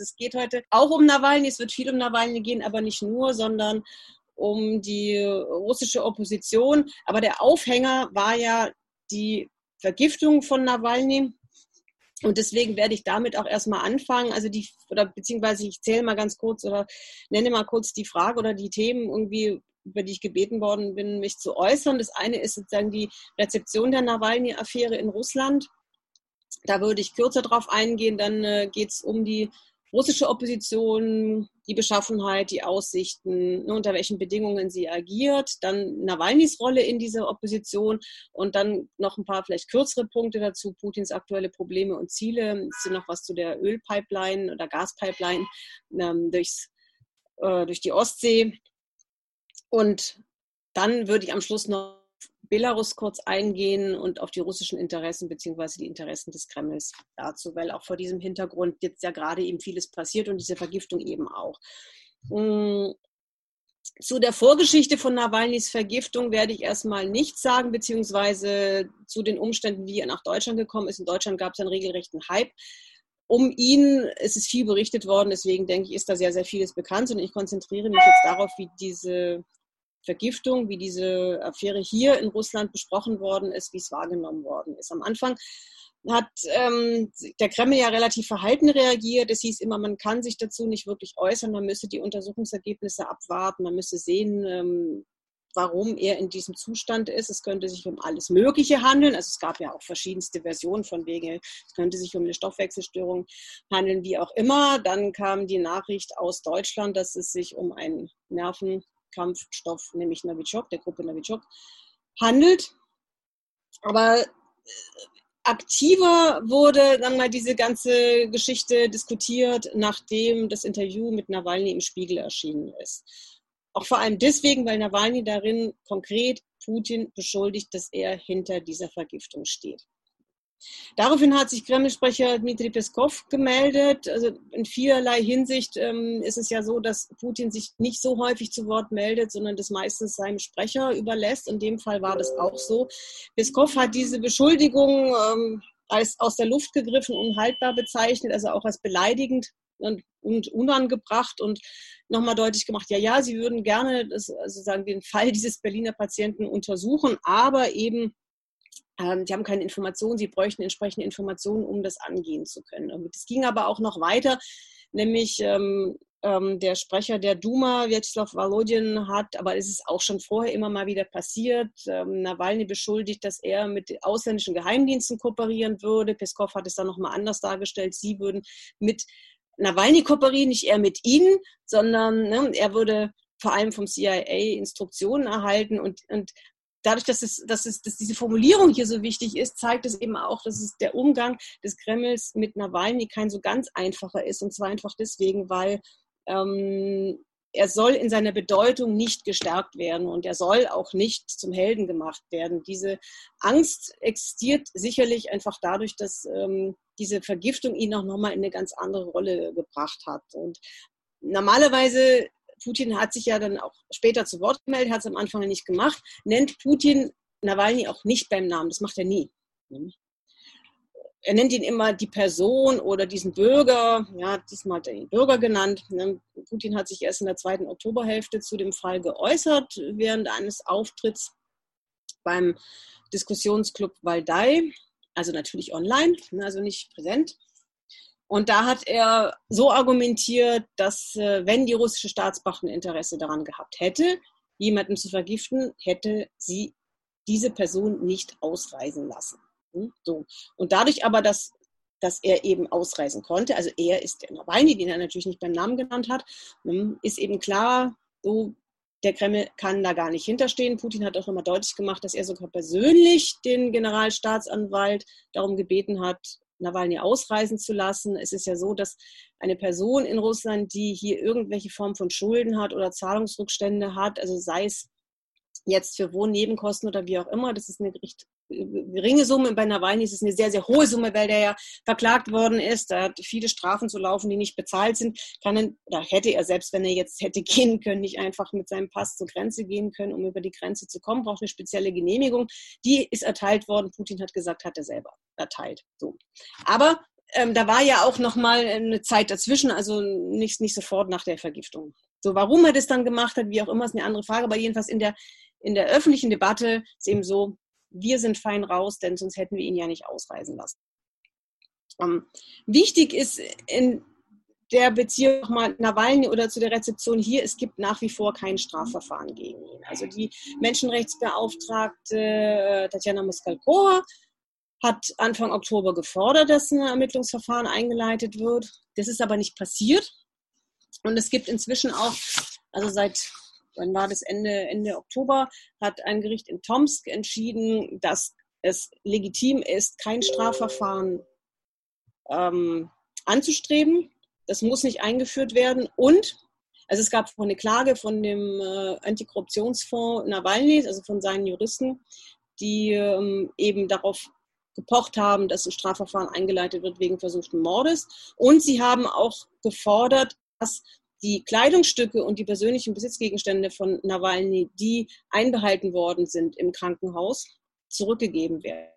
Es geht heute auch um Nawalny, es wird viel um Nawalny gehen, aber nicht nur, sondern um die russische Opposition. Aber der Aufhänger war ja die Vergiftung von Nawalny. Und deswegen werde ich damit auch erstmal anfangen. Also die, oder beziehungsweise ich zähle mal ganz kurz oder nenne mal kurz die Frage oder die Themen irgendwie, über die ich gebeten worden bin, mich zu äußern. Das eine ist sozusagen die Rezeption der Nawalny-Affäre in Russland. Da würde ich kürzer drauf eingehen. Dann äh, geht es um die russische Opposition, die Beschaffenheit, die Aussichten, ne, unter welchen Bedingungen sie agiert, dann Nawalnys Rolle in dieser Opposition und dann noch ein paar vielleicht kürzere Punkte dazu, Putins aktuelle Probleme und Ziele. Es sind noch was zu der Ölpipeline oder Gaspipeline ähm, durchs, äh, durch die Ostsee. Und dann würde ich am Schluss noch Belarus kurz eingehen und auf die russischen Interessen beziehungsweise die Interessen des Kremls dazu, weil auch vor diesem Hintergrund jetzt ja gerade eben vieles passiert und diese Vergiftung eben auch. Mm, zu der Vorgeschichte von Nawalnys Vergiftung werde ich erstmal nichts sagen, beziehungsweise zu den Umständen, wie er nach Deutschland gekommen ist. In Deutschland gab es einen regelrechten Hype. Um ihn ist es viel berichtet worden, deswegen denke ich, ist da sehr, sehr vieles bekannt und ich konzentriere mich jetzt darauf, wie diese Vergiftung, wie diese Affäre hier in Russland besprochen worden ist, wie es wahrgenommen worden ist. Am Anfang hat ähm, der Kreml ja relativ verhalten reagiert. Es hieß immer, man kann sich dazu nicht wirklich äußern, man müsse die Untersuchungsergebnisse abwarten, man müsse sehen, ähm, warum er in diesem Zustand ist. Es könnte sich um alles Mögliche handeln. Also es gab ja auch verschiedenste Versionen von wegen, es könnte sich um eine Stoffwechselstörung handeln, wie auch immer. Dann kam die Nachricht aus Deutschland, dass es sich um einen Nerven Kampfstoff, nämlich Novichok, der Gruppe Novichok, handelt. Aber äh, aktiver wurde dann mal diese ganze Geschichte diskutiert, nachdem das Interview mit Nawalny im Spiegel erschienen ist. Auch vor allem deswegen, weil Nawalny darin konkret Putin beschuldigt, dass er hinter dieser Vergiftung steht. Daraufhin hat sich Kreml-Sprecher Dmitri Peskov gemeldet. Also in vielerlei Hinsicht ähm, ist es ja so, dass Putin sich nicht so häufig zu Wort meldet, sondern das meistens seinem Sprecher überlässt. In dem Fall war das auch so. Peskov hat diese Beschuldigung ähm, als aus der Luft gegriffen, unhaltbar bezeichnet, also auch als beleidigend und, und unangebracht und nochmal deutlich gemacht, ja, ja, sie würden gerne das, also sagen, den Fall dieses Berliner Patienten untersuchen, aber eben ähm, die haben keine Informationen, sie bräuchten entsprechende Informationen, um das angehen zu können. Es ging aber auch noch weiter, nämlich ähm, ähm, der Sprecher der Duma, Vyacheslav Volodin, hat, aber es ist auch schon vorher immer mal wieder passiert, ähm, Nawalny beschuldigt, dass er mit ausländischen Geheimdiensten kooperieren würde. Peskov hat es dann nochmal anders dargestellt, sie würden mit Nawalny kooperieren, nicht er mit ihnen, sondern ne, er würde vor allem vom CIA Instruktionen erhalten und, und dadurch, dass, es, dass, es, dass diese Formulierung hier so wichtig ist, zeigt es eben auch, dass es der Umgang des Kremls mit Nawalny kein so ganz einfacher ist. Und zwar einfach deswegen, weil ähm, er soll in seiner Bedeutung nicht gestärkt werden und er soll auch nicht zum Helden gemacht werden. Diese Angst existiert sicherlich einfach dadurch, dass ähm, diese Vergiftung ihn auch nochmal in eine ganz andere Rolle gebracht hat. Und normalerweise Putin hat sich ja dann auch später zu Wort gemeldet, hat es am Anfang nicht gemacht, nennt Putin Nawalny auch nicht beim Namen. Das macht er nie. Er nennt ihn immer die Person oder diesen Bürger. Ja, diesmal hat er ihn Bürger genannt. Ne? Putin hat sich erst in der zweiten Oktoberhälfte zu dem Fall geäußert, während eines Auftritts beim Diskussionsclub Waldai, also natürlich online, ne, also nicht präsent. Und da hat er so argumentiert, dass äh, wenn die russische Staatsmacht ein Interesse daran gehabt hätte, jemanden zu vergiften, hätte sie diese Person nicht ausreisen lassen. Hm, so. Und dadurch aber, dass, dass er eben ausreisen konnte, also er ist der Nawalny, den er natürlich nicht beim Namen genannt hat, hm, ist eben klar, so, der Kreml kann da gar nicht hinterstehen. Putin hat auch nochmal deutlich gemacht, dass er sogar persönlich den Generalstaatsanwalt darum gebeten hat, Nawalny ausreisen zu lassen. Es ist ja so, dass eine Person in Russland, die hier irgendwelche Form von Schulden hat oder Zahlungsrückstände hat, also sei es jetzt für Wohnnebenkosten oder wie auch immer, das ist eine recht geringe Summe. Bei Nawalny ist es eine sehr, sehr hohe Summe, weil der ja verklagt worden ist. Er hat viele Strafen zu laufen, die nicht bezahlt sind. Kann er, hätte er, selbst wenn er jetzt hätte gehen können, nicht einfach mit seinem Pass zur Grenze gehen können, um über die Grenze zu kommen, braucht eine spezielle Genehmigung. Die ist erteilt worden. Putin hat gesagt, hat er selber erteilt. So. Aber ähm, da war ja auch noch mal eine Zeit dazwischen, also nicht, nicht sofort nach der Vergiftung. So, warum er das dann gemacht hat, wie auch immer, ist eine andere Frage, aber jedenfalls in der, in der öffentlichen Debatte ist eben so, wir sind fein raus, denn sonst hätten wir ihn ja nicht ausreisen lassen. Ähm, wichtig ist in der Beziehung nochmal Nawalny oder zu der Rezeption hier, es gibt nach wie vor kein Strafverfahren gegen ihn. Also die Menschenrechtsbeauftragte äh, Tatjana Muskalkova hat Anfang Oktober gefordert, dass ein Ermittlungsverfahren eingeleitet wird. Das ist aber nicht passiert. Und es gibt inzwischen auch, also seit, wann war das Ende, Ende Oktober, hat ein Gericht in Tomsk entschieden, dass es legitim ist, kein Strafverfahren ähm, anzustreben. Das muss nicht eingeführt werden. Und also es gab eine Klage von dem äh, Antikorruptionsfonds Nawalny, also von seinen Juristen, die ähm, eben darauf gepocht haben, dass ein Strafverfahren eingeleitet wird wegen versuchten Mordes. Und sie haben auch gefordert, dass die Kleidungsstücke und die persönlichen Besitzgegenstände von Nawalny, die einbehalten worden sind im Krankenhaus, zurückgegeben werden.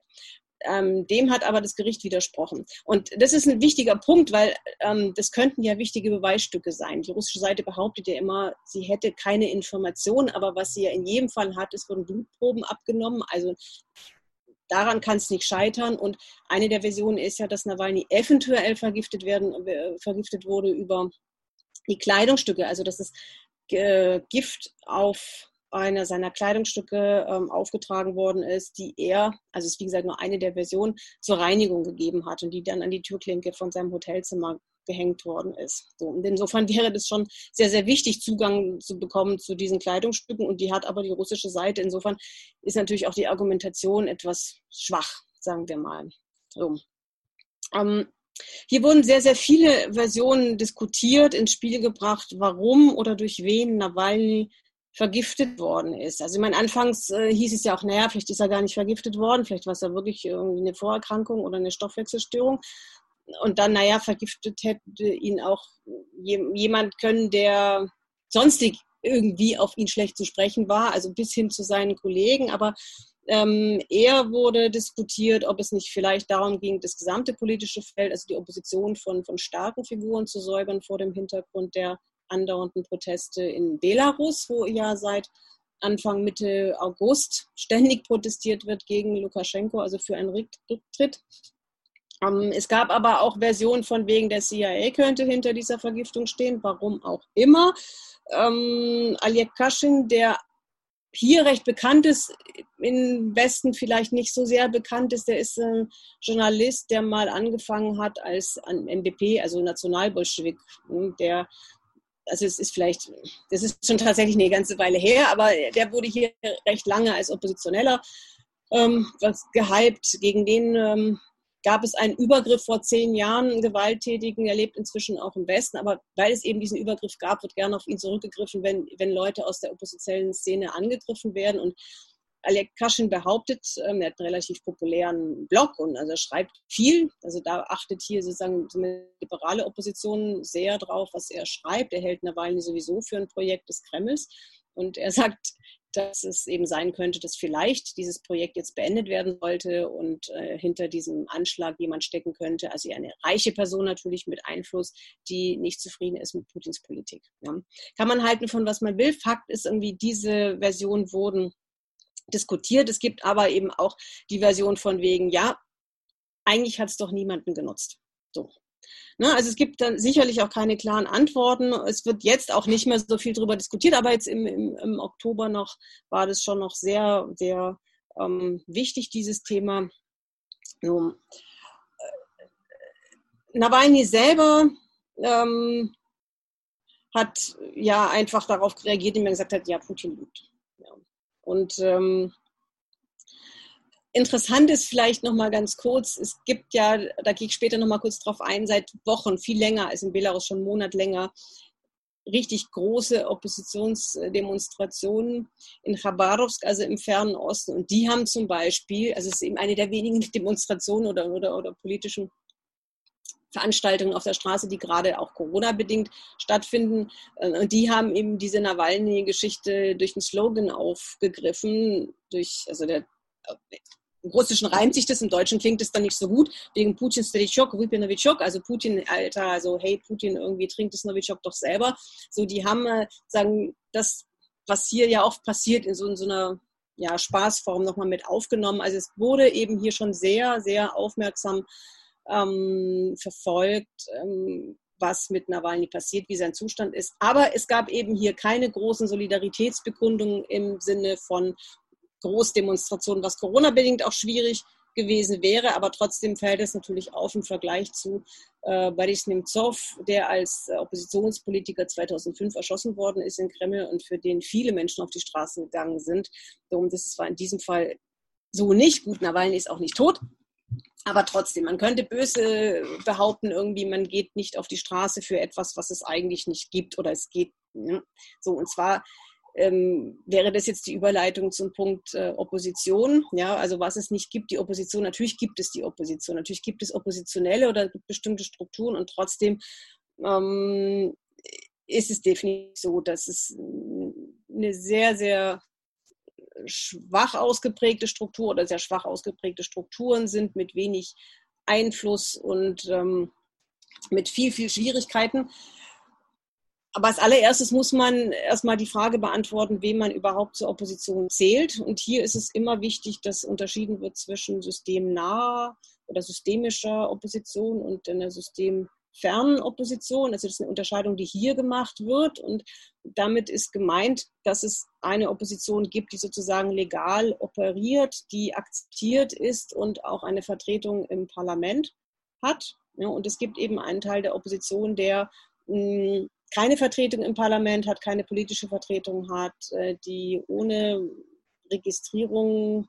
Ähm, dem hat aber das Gericht widersprochen. Und das ist ein wichtiger Punkt, weil ähm, das könnten ja wichtige Beweisstücke sein. Die russische Seite behauptet ja immer, sie hätte keine Informationen, aber was sie ja in jedem Fall hat, es wurden Blutproben abgenommen. Also daran kann es nicht scheitern. Und eine der Versionen ist ja, dass Nawalny eventuell vergiftet, werden, äh, vergiftet wurde über die Kleidungsstücke, also dass das äh, Gift auf einer seiner Kleidungsstücke ähm, aufgetragen worden ist, die er, also es ist wie gesagt nur eine der Versionen, zur Reinigung gegeben hat und die dann an die Türklinke von seinem Hotelzimmer gehängt worden ist. So, und insofern wäre das schon sehr, sehr wichtig, Zugang zu bekommen zu diesen Kleidungsstücken. Und die hat aber die russische Seite. Insofern ist natürlich auch die Argumentation etwas schwach, sagen wir mal. So. Ähm, hier wurden sehr, sehr viele Versionen diskutiert, ins Spiel gebracht, warum oder durch wen Nawalny vergiftet worden ist. Also ich meine, anfangs äh, hieß es ja auch, naja, vielleicht ist er gar nicht vergiftet worden, vielleicht war es ja wirklich irgendwie eine Vorerkrankung oder eine Stoffwechselstörung und dann, naja, vergiftet hätte ihn auch jemand können, der sonstig irgendwie auf ihn schlecht zu sprechen war, also bis hin zu seinen Kollegen. Aber ähm, eher wurde diskutiert, ob es nicht vielleicht darum ging, das gesamte politische Feld, also die Opposition von, von starken Figuren zu säubern vor dem Hintergrund der andauernden Proteste in Belarus, wo ja seit Anfang Mitte August ständig protestiert wird gegen Lukaschenko, also für einen Rücktritt. Ähm, es gab aber auch Versionen von wegen, der CIA könnte hinter dieser Vergiftung stehen, warum auch immer. Ähm, Aljek Kaschin, der hier recht bekannt ist, im Westen vielleicht nicht so sehr bekannt ist, der ist ein Journalist, der mal angefangen hat als NBP, also Nationalbolschewik, ne, der also es ist vielleicht, das ist schon tatsächlich eine ganze Weile her, aber der wurde hier recht lange als Oppositioneller ähm, gehypt. Gegen den ähm, gab es einen Übergriff vor zehn Jahren, einen Gewalttätigen, er lebt inzwischen auch im Westen, aber weil es eben diesen Übergriff gab, wird gerne auf ihn zurückgegriffen, wenn, wenn Leute aus der oppositionellen Szene angegriffen werden. Und Alek Kaschin behauptet, ähm, er hat einen relativ populären Blog und also er schreibt viel. Also da achtet hier sozusagen die liberale Opposition sehr drauf, was er schreibt. Er hält Nawalny sowieso für ein Projekt des Kremls. Und er sagt, dass es eben sein könnte, dass vielleicht dieses Projekt jetzt beendet werden sollte und äh, hinter diesem Anschlag jemand stecken könnte, also eine reiche Person natürlich mit Einfluss, die nicht zufrieden ist mit Putins Politik. Ja. Kann man halten von was man will. Fakt ist irgendwie, diese Versionen wurden diskutiert. Es gibt aber eben auch die Version von wegen, ja, eigentlich hat es doch niemanden genutzt. So. Ne, also es gibt dann sicherlich auch keine klaren Antworten. Es wird jetzt auch nicht mehr so viel darüber diskutiert, aber jetzt im, im, im Oktober noch war das schon noch sehr, sehr ähm, wichtig, dieses Thema. So. Äh, Nawalny selber ähm, hat ja einfach darauf reagiert, indem er gesagt hat, ja, Putin lügt. Ja. Und ähm, Interessant ist vielleicht noch mal ganz kurz, es gibt ja, da gehe ich später noch mal kurz drauf ein, seit Wochen, viel länger als in Belarus, schon einen Monat länger, richtig große Oppositionsdemonstrationen in Khabarovsk, also im fernen Osten. Und die haben zum Beispiel, also es ist eben eine der wenigen Demonstrationen oder, oder, oder politischen Veranstaltungen auf der Straße, die gerade auch Corona-bedingt stattfinden. Und die haben eben diese Nawalny-Geschichte durch einen Slogan aufgegriffen, durch, also der im Russischen reimt sich das, im Deutschen klingt es dann nicht so gut, wegen Putin Stelichok, Vypir Novichok, also Putin, Alter, also hey Putin, irgendwie trinkt das Novichok doch selber. So, die haben, äh, sagen, das, was hier ja oft passiert, in so, in so einer ja, Spaßform nochmal mit aufgenommen. Also es wurde eben hier schon sehr, sehr aufmerksam ähm, verfolgt, ähm, was mit Nawalny passiert, wie sein Zustand ist. Aber es gab eben hier keine großen Solidaritätsbekundungen im Sinne von Großdemonstrationen, was Corona-bedingt auch schwierig gewesen wäre, aber trotzdem fällt es natürlich auf im Vergleich zu äh, Boris Nemtsov, der als äh, Oppositionspolitiker 2005 erschossen worden ist in Kreml und für den viele Menschen auf die Straße gegangen sind. Darum, das war in diesem Fall so nicht. Gut, Nawalny ist auch nicht tot, aber trotzdem, man könnte böse behaupten, irgendwie, man geht nicht auf die Straße für etwas, was es eigentlich nicht gibt oder es geht. Ne? So, und zwar ähm, wäre das jetzt die Überleitung zum Punkt äh, Opposition. Ja, also was es nicht gibt, die Opposition. Natürlich gibt es die Opposition. Natürlich gibt es Oppositionelle oder bestimmte Strukturen und trotzdem ähm, ist es definitiv so, dass es eine sehr, sehr schwach ausgeprägte Struktur oder sehr schwach ausgeprägte Strukturen sind mit wenig Einfluss und ähm, mit viel, viel Schwierigkeiten. Aber als allererstes muss man erstmal die Frage beantworten, wem man überhaupt zur Opposition zählt. Und hier ist es immer wichtig, dass unterschieden wird zwischen systemnaher oder systemischer Opposition und einer systemfernen Opposition. Also das ist eine Unterscheidung, die hier gemacht wird. Und damit ist gemeint, dass es eine Opposition gibt, die sozusagen legal operiert, die akzeptiert ist und auch eine Vertretung im Parlament hat. und es gibt eben einen Teil der Opposition, der hm, keine Vertretung im Parlament hat, keine politische Vertretung hat, äh, die ohne Registrierung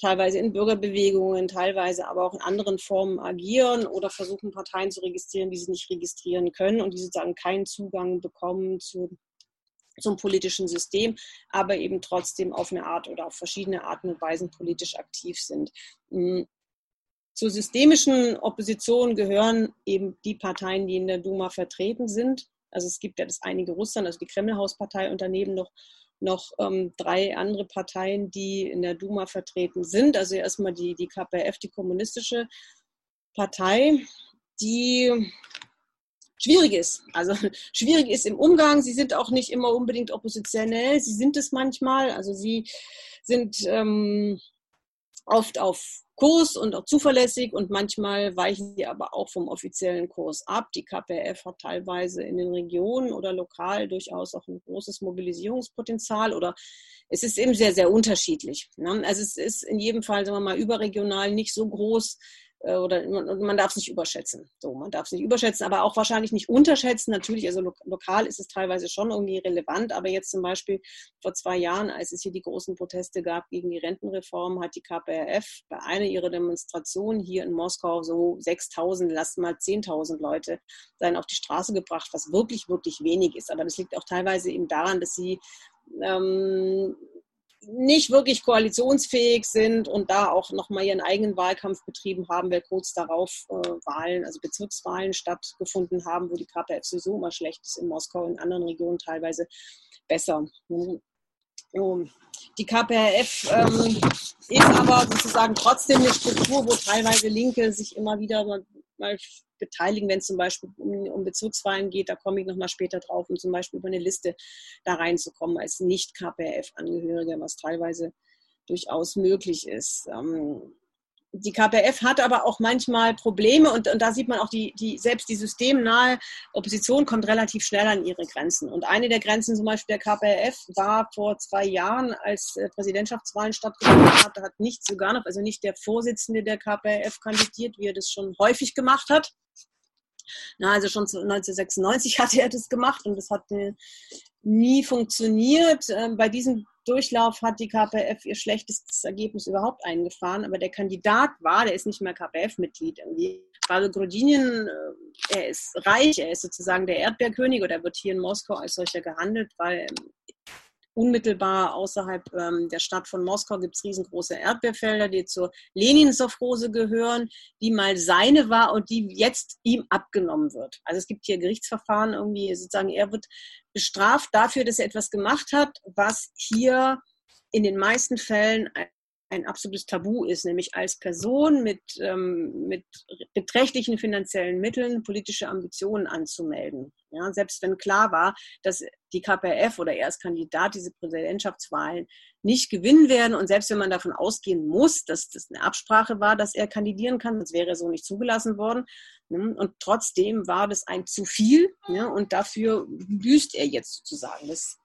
teilweise in Bürgerbewegungen, teilweise aber auch in anderen Formen agieren oder versuchen, Parteien zu registrieren, die sie nicht registrieren können und die sozusagen keinen Zugang bekommen zu, zum politischen System, aber eben trotzdem auf eine Art oder auf verschiedene Arten und Weisen politisch aktiv sind. Hm. Zur systemischen Opposition gehören eben die Parteien, die in der Duma vertreten sind. Also es gibt ja das einige Russland, also die Kremlhauspartei und daneben noch, noch ähm, drei andere Parteien, die in der Duma vertreten sind. Also erstmal die, die KPF, die kommunistische Partei, die schwierig ist. Also schwierig ist im Umgang. Sie sind auch nicht immer unbedingt oppositionell. Sie sind es manchmal. Also sie sind ähm, oft auf Kurs und auch zuverlässig und manchmal weichen sie aber auch vom offiziellen Kurs ab. Die KPF hat teilweise in den Regionen oder lokal durchaus auch ein großes Mobilisierungspotenzial oder es ist eben sehr, sehr unterschiedlich. Ne? Also es ist in jedem Fall, sagen wir mal, überregional nicht so groß, oder man darf es nicht überschätzen. So, man darf es nicht überschätzen, aber auch wahrscheinlich nicht unterschätzen. Natürlich, also lo lokal ist es teilweise schon irgendwie relevant, aber jetzt zum Beispiel vor zwei Jahren, als es hier die großen Proteste gab gegen die Rentenreform, hat die KPRF bei einer ihrer Demonstrationen hier in Moskau so 6.000, lasst mal 10.000 Leute sein auf die Straße gebracht, was wirklich, wirklich wenig ist. Aber das liegt auch teilweise eben daran, dass sie ähm, nicht wirklich koalitionsfähig sind und da auch nochmal ihren eigenen Wahlkampf betrieben haben, weil kurz darauf äh, Wahlen, also Bezirkswahlen stattgefunden haben, wo die KPF sowieso immer schlecht ist, in Moskau, in anderen Regionen teilweise besser. Die KPRF ähm, ist aber sozusagen trotzdem eine Struktur, wo teilweise Linke sich immer wieder mal beteiligen, wenn es zum Beispiel um, um Bezirkswahlen geht, da komme ich nochmal später drauf, um zum Beispiel über eine Liste da reinzukommen als Nicht-KPRF-Angehörige, was teilweise durchaus möglich ist. Ähm, die KPF hat aber auch manchmal Probleme und, und da sieht man auch, die, die, selbst die systemnahe Opposition kommt relativ schnell an ihre Grenzen. Und eine der Grenzen zum Beispiel der KPF war vor zwei Jahren, als äh, Präsidentschaftswahlen stattgefunden hat, hat nicht sogar noch, also nicht der Vorsitzende der KPF kandidiert, wie er das schon häufig gemacht hat. Na, also schon 1996 hatte er das gemacht und das hat äh, nie funktioniert. Ähm, bei diesem Durchlauf hat die KPF ihr schlechtestes Ergebnis überhaupt eingefahren, aber der Kandidat war, der ist nicht mehr KPF-Mitglied irgendwie. Pavel Grodinin, äh, er ist reich, er ist sozusagen der Erdbeerkönig oder er wird hier in Moskau als solcher gehandelt, weil unmittelbar außerhalb ähm, der Stadt von Moskau gibt es riesengroße Erdbeerfelder, die zur Lenin-Sowchose gehören, die mal seine war und die jetzt ihm abgenommen wird. Also es gibt hier Gerichtsverfahren irgendwie, sozusagen er wird bestraft dafür, dass er etwas gemacht hat, was hier in den meisten Fällen ein absolutes Tabu ist, nämlich als Person mit, ähm, mit beträchtlichen finanziellen Mitteln politische Ambitionen anzumelden. Ja, selbst wenn klar war, dass die KPF oder er als Kandidat diese Präsidentschaftswahlen nicht gewinnen werden und selbst wenn man davon ausgehen muss, dass das eine Absprache war, dass er kandidieren kann, sonst wäre er so nicht zugelassen worden. Ne, und trotzdem war das ein zu viel ja, und dafür büßt er jetzt sozusagen. Das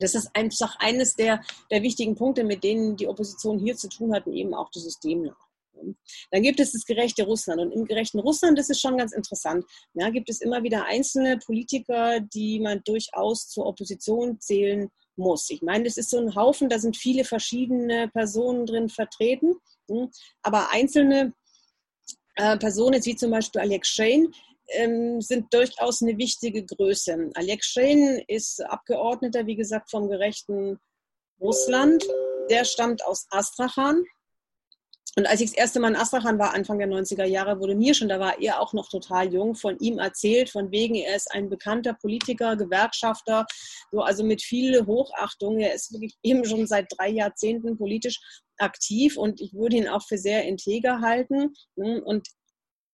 das ist einfach eines der, der wichtigen Punkte, mit denen die Opposition hier zu tun hat und eben auch das System nach. Dann gibt es das gerechte Russland. Und im gerechten Russland, das ist schon ganz interessant, ja, gibt es immer wieder einzelne Politiker, die man durchaus zur Opposition zählen muss. Ich meine, das ist so ein Haufen, da sind viele verschiedene Personen drin vertreten, hm, aber einzelne äh, Personen, wie zum Beispiel Alex Shane, ähm, sind durchaus eine wichtige Größe. Alex Schein ist Abgeordneter, wie gesagt, vom gerechten Russland. Der stammt aus Astrachan. Und als ich das erste Mal in Astrachan war, Anfang der 90er Jahre, wurde mir schon, da war er auch noch total jung, von ihm erzählt, von wegen, er ist ein bekannter Politiker, Gewerkschafter, so, also mit viel Hochachtung. Er ist wirklich eben schon seit drei Jahrzehnten politisch aktiv und ich würde ihn auch für sehr integer halten. Und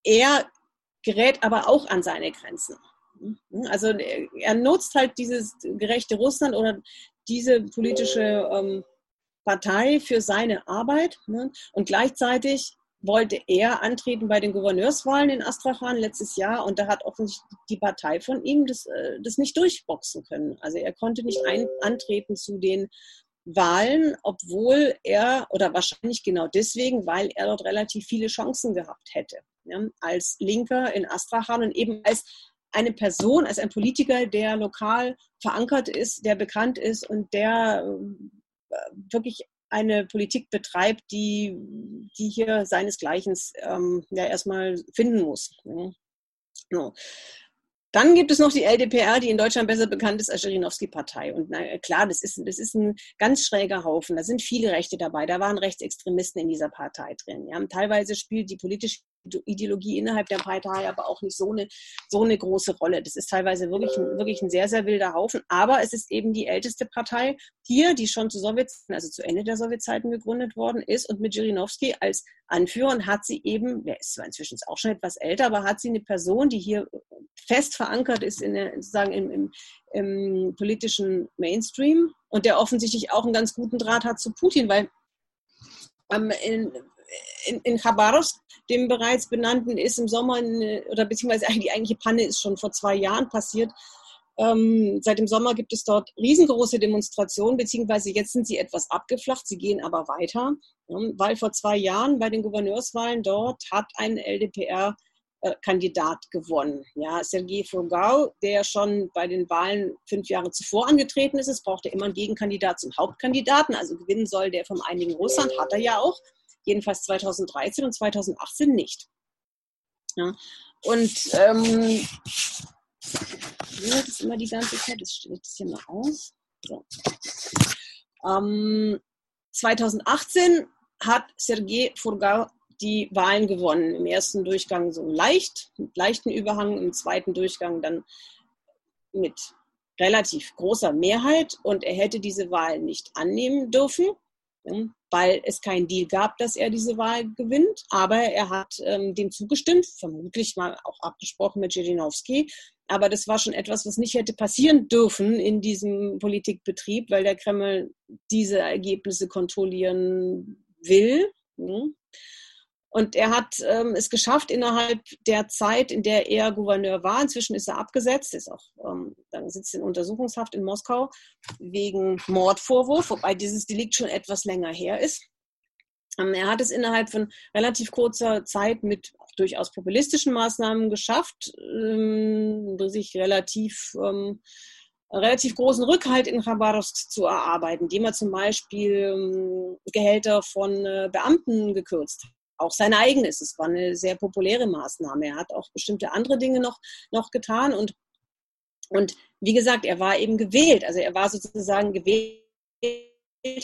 er gerät aber auch an seine Grenzen. Also er nutzt halt dieses gerechte Russland oder diese politische ähm, Partei für seine Arbeit ne? und gleichzeitig wollte er antreten bei den Gouverneurswahlen in Astrachan letztes Jahr und da hat offensichtlich die Partei von ihm das, äh, das nicht durchboxen können. Also er konnte nicht ein, antreten zu den Wahlen, obwohl er, oder wahrscheinlich genau deswegen, weil er dort relativ viele Chancen gehabt hätte ja, als Linker in Astrachan und eben als eine Person, als ein Politiker, der lokal verankert ist, der bekannt ist und der äh, wirklich eine Politik betreibt, die, die hier seinesgleichen ähm, ja erstmal finden muss. Ja. So. Dann gibt es noch die LDPR, die in Deutschland besser bekannt ist als Schirinowski-Partei. Und na, klar, das ist, das ist ein ganz schräger Haufen. Da sind viele Rechte dabei. Da waren Rechtsextremisten in dieser Partei drin. Ja. teilweise spielt die politische Ideologie innerhalb der Partei aber auch nicht so eine, so eine große Rolle. Das ist teilweise wirklich, wirklich ein sehr, sehr wilder Haufen. Aber es ist eben die älteste Partei hier, die schon zu Sowjetzeiten, also zu Ende der Sowjetzeiten gegründet worden ist. Und mit Jirinowski als Anführer hat sie eben, der ist zwar inzwischen auch schon etwas älter, aber hat sie eine Person, die hier fest verankert ist in der, sozusagen im, im, im politischen Mainstream und der offensichtlich auch einen ganz guten Draht hat zu Putin, weil ähm, in, in, in Khabarovsk, dem bereits benannten, ist im Sommer, eine, oder beziehungsweise die eigentliche Panne ist schon vor zwei Jahren passiert. Ähm, seit dem Sommer gibt es dort riesengroße Demonstrationen, beziehungsweise jetzt sind sie etwas abgeflacht, sie gehen aber weiter, ja, weil vor zwei Jahren bei den Gouverneurswahlen dort hat ein LDPR Kandidat gewonnen. Ja, Sergei Furgau, der schon bei den Wahlen fünf Jahre zuvor angetreten ist, es brauchte immer einen Gegenkandidat zum Hauptkandidaten, also gewinnen soll der vom einigen Russland, hat er ja auch jedenfalls 2013 und 2018 nicht. Ja. Und ähm, das immer die ganze Zeit, das steht hier mal aus. So. Ähm, 2018 hat Sergei Furgau die Wahlen gewonnen. Im ersten Durchgang so leicht, mit leichten Überhang, im zweiten Durchgang dann mit relativ großer Mehrheit und er hätte diese Wahl nicht annehmen dürfen weil es keinen Deal gab, dass er diese Wahl gewinnt. Aber er hat ähm, dem zugestimmt, vermutlich mal auch abgesprochen mit Jirinowski. Aber das war schon etwas, was nicht hätte passieren dürfen in diesem Politikbetrieb, weil der Kreml diese Ergebnisse kontrollieren will. Hm. Und er hat ähm, es geschafft, innerhalb der Zeit, in der er Gouverneur war, inzwischen ist er abgesetzt, ist auch, ähm, dann sitzt in Untersuchungshaft in Moskau wegen Mordvorwurf, wobei dieses Delikt schon etwas länger her ist. Ähm, er hat es innerhalb von relativ kurzer Zeit mit durchaus populistischen Maßnahmen geschafft, ähm, sich relativ ähm, relativ großen Rückhalt in Khabarovsk zu erarbeiten, indem er zum Beispiel ähm, Gehälter von äh, Beamten gekürzt auch sein eigenes. Es war eine sehr populäre Maßnahme. Er hat auch bestimmte andere Dinge noch, noch getan und, und wie gesagt, er war eben gewählt. Also er war sozusagen gewählt,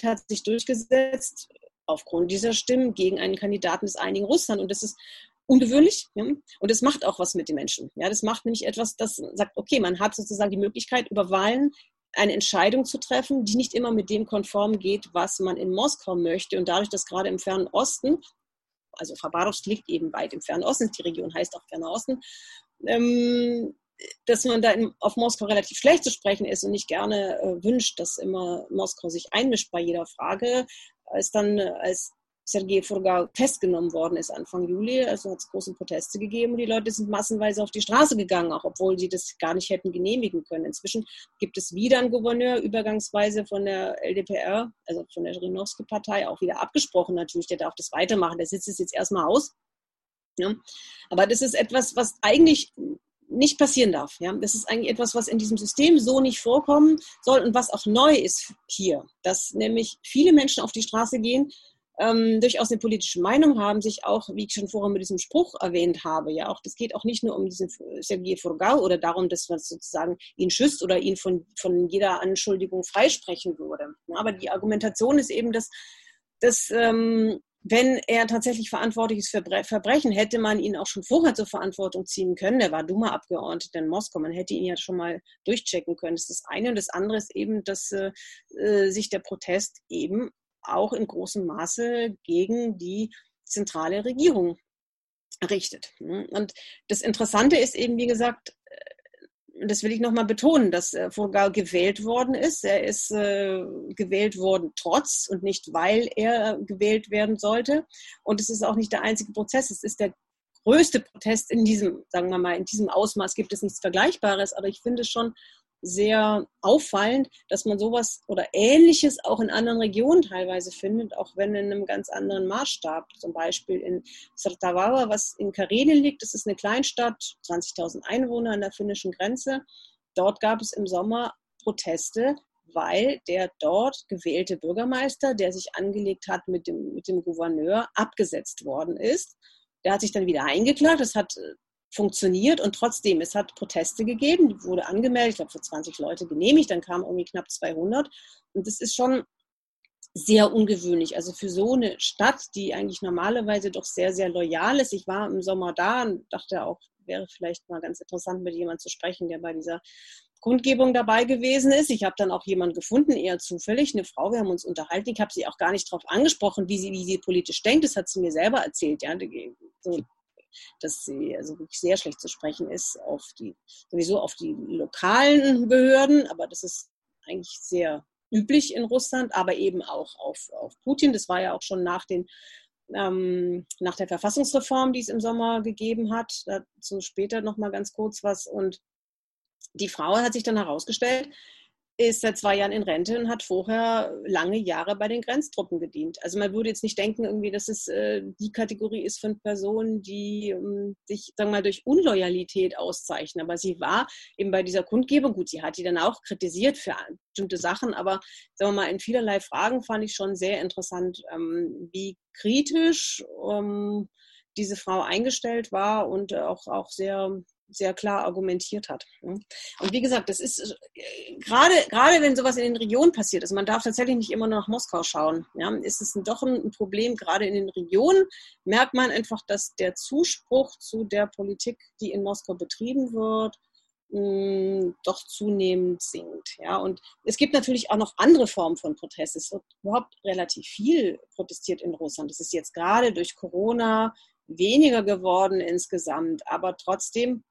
hat sich durchgesetzt aufgrund dieser Stimmen gegen einen Kandidaten des einigen Russland. Und das ist ungewöhnlich ja? und es macht auch was mit den Menschen. Ja, das macht nämlich etwas, das sagt, okay, man hat sozusagen die Möglichkeit, über Wahlen eine Entscheidung zu treffen, die nicht immer mit dem konform geht, was man in Moskau möchte. Und dadurch, dass gerade im Fernen Osten, also Khabarovsk liegt eben weit im Fernen Osten, die Region heißt auch Ferner Osten, ähm, dass man da in, auf Moskau relativ schlecht zu sprechen ist und nicht gerne äh, wünscht, dass immer Moskau sich einmischt bei jeder Frage, als dann äh, als Sergei Furgal festgenommen worden ist Anfang Juli. Also hat es große Proteste gegeben und die Leute sind massenweise auf die Straße gegangen, auch obwohl sie das gar nicht hätten genehmigen können. Inzwischen gibt es wieder einen Gouverneur, übergangsweise von der LDPR, also von der Rinowski-Partei, auch wieder abgesprochen natürlich. Der darf das weitermachen. Der sitzt es jetzt erstmal aus. Ja. Aber das ist etwas, was eigentlich nicht passieren darf. Ja? Das ist eigentlich etwas, was in diesem System so nicht vorkommen soll und was auch neu ist hier, dass nämlich viele Menschen auf die Straße gehen, ähm, durchaus eine politische Meinung haben, sich auch, wie ich schon vorher mit diesem Spruch erwähnt habe, ja auch, das geht auch nicht nur um diesen Sergei Furgau oder darum, dass man sozusagen ihn schüsst oder ihn von, von jeder Anschuldigung freisprechen würde. Ja, aber die Argumentation ist eben, dass, dass ähm, wenn er tatsächlich verantwortlich ist für Verbrechen, hätte man ihn auch schon vorher zur Verantwortung ziehen können. Er war dummer Abgeordneter in Moskau. Man hätte ihn ja schon mal durchchecken können. Das ist das eine. Und das andere ist eben, dass äh, äh sich der Protest eben auch in großem Maße gegen die zentrale Regierung richtet. Und das Interessante ist eben, wie gesagt, äh, das will ich nochmal betonen, dass Furgal gewählt worden ist. Er ist äh, gewählt worden trotz und nicht weil er gewählt werden sollte. Und es ist auch nicht der einzige Prozess. Es ist der größte Protest in diesem, sagen wir mal, in diesem Ausmaß gibt es nichts Vergleichbares. Aber ich finde schon sehr auffallend, dass man sowas oder Ähnliches auch in anderen Regionen teilweise findet, auch wenn in einem ganz anderen Maßstab. Zum Beispiel in Sartavawa, was in Karelien liegt, das ist eine Kleinstadt, 20.000 Einwohner an der finnischen Grenze. Dort gab es im Sommer Proteste, weil der dort gewählte Bürgermeister, der sich angelegt hat mit dem, mit dem Gouverneur, abgesetzt worden ist. Der hat sich dann wieder eingeklagt. Das hat funktioniert und trotzdem, es hat Proteste gegeben, wurde angemeldet, ich glaube für 20 Leute genehmigt, dann kamen irgendwie knapp 200 und das ist schon sehr ungewöhnlich. Also für so eine Stadt, die eigentlich normalerweise doch sehr, sehr loyal ist. Ich war im Sommer da und dachte auch, wäre vielleicht mal ganz interessant, mit jemandem zu sprechen, der bei dieser Kundgebung dabei gewesen ist. Ich habe dann auch jemanden gefunden, eher zufällig, eine Frau, wir haben uns unterhalten. Ich habe sie auch gar nicht darauf angesprochen, wie sie, wie sie politisch denkt. Das hat sie mir selber erzählt. Ja, so dass sie also wirklich sehr schlecht zu sprechen ist auf die, sowieso auf die lokalen Behörden, aber das ist eigentlich sehr üblich in Russland, aber eben auch auf, auf Putin. Das war ja auch schon nach den ähm, nach der Verfassungsreform, die es im Sommer gegeben hat. Dazu später noch mal ganz kurz was. Und die Frau hat sich dann herausgestellt, ist seit zwei Jahren in Rente und hat vorher lange Jahre bei den Grenztruppen gedient. Also man würde jetzt nicht denken, irgendwie, dass es äh, die Kategorie ist von Personen, die ähm, sich, sagen wir mal, durch Unloyalität auszeichnen. Aber sie war eben bei dieser Kundgebung, gut, sie hat die dann auch kritisiert für bestimmte Sachen, aber sagen wir mal, in vielerlei Fragen fand ich schon sehr interessant, ähm, wie kritisch ähm, diese Frau eingestellt war und auch, auch sehr sehr klar argumentiert hat. Und wie gesagt, das ist äh, gerade, gerade wenn sowas in den Regionen passiert, also man darf tatsächlich nicht immer nur nach Moskau schauen, ja, ist es doch ein Problem, gerade in den Regionen merkt man einfach, dass der Zuspruch zu der Politik, die in Moskau betrieben wird, doch zunehmend sinkt. Ja, und es gibt natürlich auch noch andere Formen von Protest. Es wird überhaupt relativ viel protestiert in Russland. Das ist jetzt gerade durch Corona weniger geworden insgesamt, aber trotzdem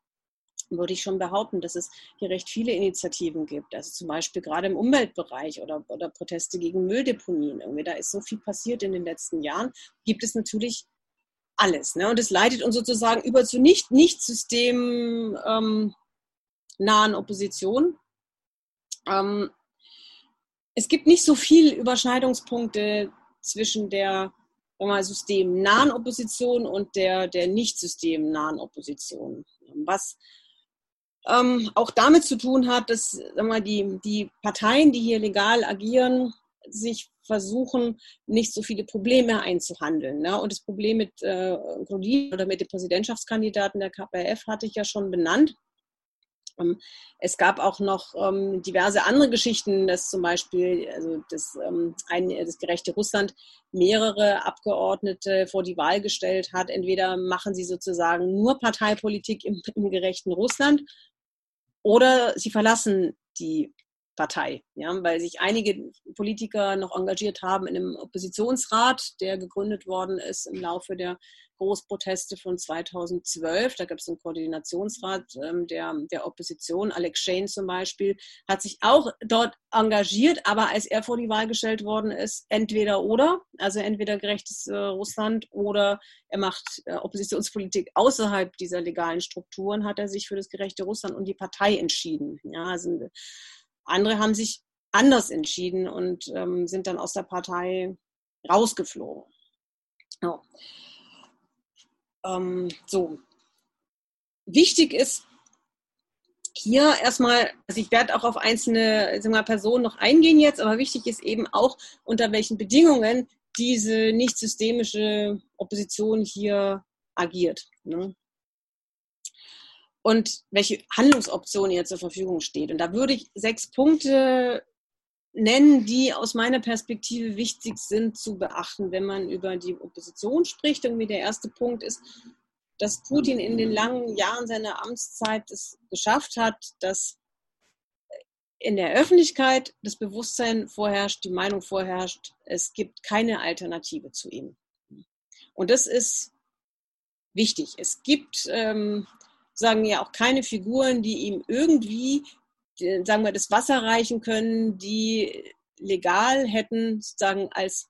würde ich schon behaupten, dass es hier recht viele Initiativen gibt. Also zum Beispiel gerade im Umweltbereich oder, oder Proteste gegen Mülldeponien. Irgendwie, da ist so viel passiert in den letzten Jahren. Gibt es natürlich alles. Ne? Und es leitet uns sozusagen über zu nicht, nicht systemnahen ähm, Opposition. Ähm, es gibt nicht so viele Überschneidungspunkte zwischen der mal, systemnahen Opposition und der, der nicht systemnahen Opposition. Was ähm, auch damit zu tun hat, dass wir, die, die Parteien, die hier legal agieren, sich versuchen, nicht so viele Probleme einzuhandeln. Ne? Und das Problem mit äh, Grudin oder mit dem Präsidentschaftskandidaten der KPF hatte ich ja schon benannt. Ähm, es gab auch noch ähm, diverse andere Geschichten, dass zum Beispiel also das, ähm, ein, das gerechte Russland mehrere Abgeordnete vor die Wahl gestellt hat. Entweder machen sie sozusagen nur Parteipolitik im, im gerechten Russland oder sie verlassen die Partei, ja, weil sich einige Politiker noch engagiert haben in einem Oppositionsrat, der gegründet worden ist im Laufe der Großproteste von 2012. Da gab es einen Koordinationsrat ähm, der, der Opposition. Alex Shane zum Beispiel hat sich auch dort engagiert, aber als er vor die Wahl gestellt worden ist, entweder oder, also entweder gerechtes äh, Russland oder er macht äh, Oppositionspolitik außerhalb dieser legalen Strukturen, hat er sich für das gerechte Russland und die Partei entschieden. Ja, also andere haben sich anders entschieden und ähm, sind dann aus der Partei rausgeflogen. Ja. Ähm, so. Wichtig ist hier erstmal, also ich werde auch auf einzelne mal, Personen noch eingehen jetzt, aber wichtig ist eben auch, unter welchen Bedingungen diese nicht systemische Opposition hier agiert. Ne? Und welche Handlungsoptionen ihr zur Verfügung steht. Und da würde ich sechs Punkte nennen, die aus meiner Perspektive wichtig sind zu beachten, wenn man über die Opposition spricht. Irgendwie der erste Punkt ist, dass Putin in den langen Jahren seiner Amtszeit es geschafft hat, dass in der Öffentlichkeit das Bewusstsein vorherrscht, die Meinung vorherrscht, es gibt keine Alternative zu ihm. Und das ist wichtig. Es gibt, ähm, sagen ja auch keine Figuren, die ihm irgendwie sagen wir, das Wasser reichen können, die legal hätten, sozusagen als,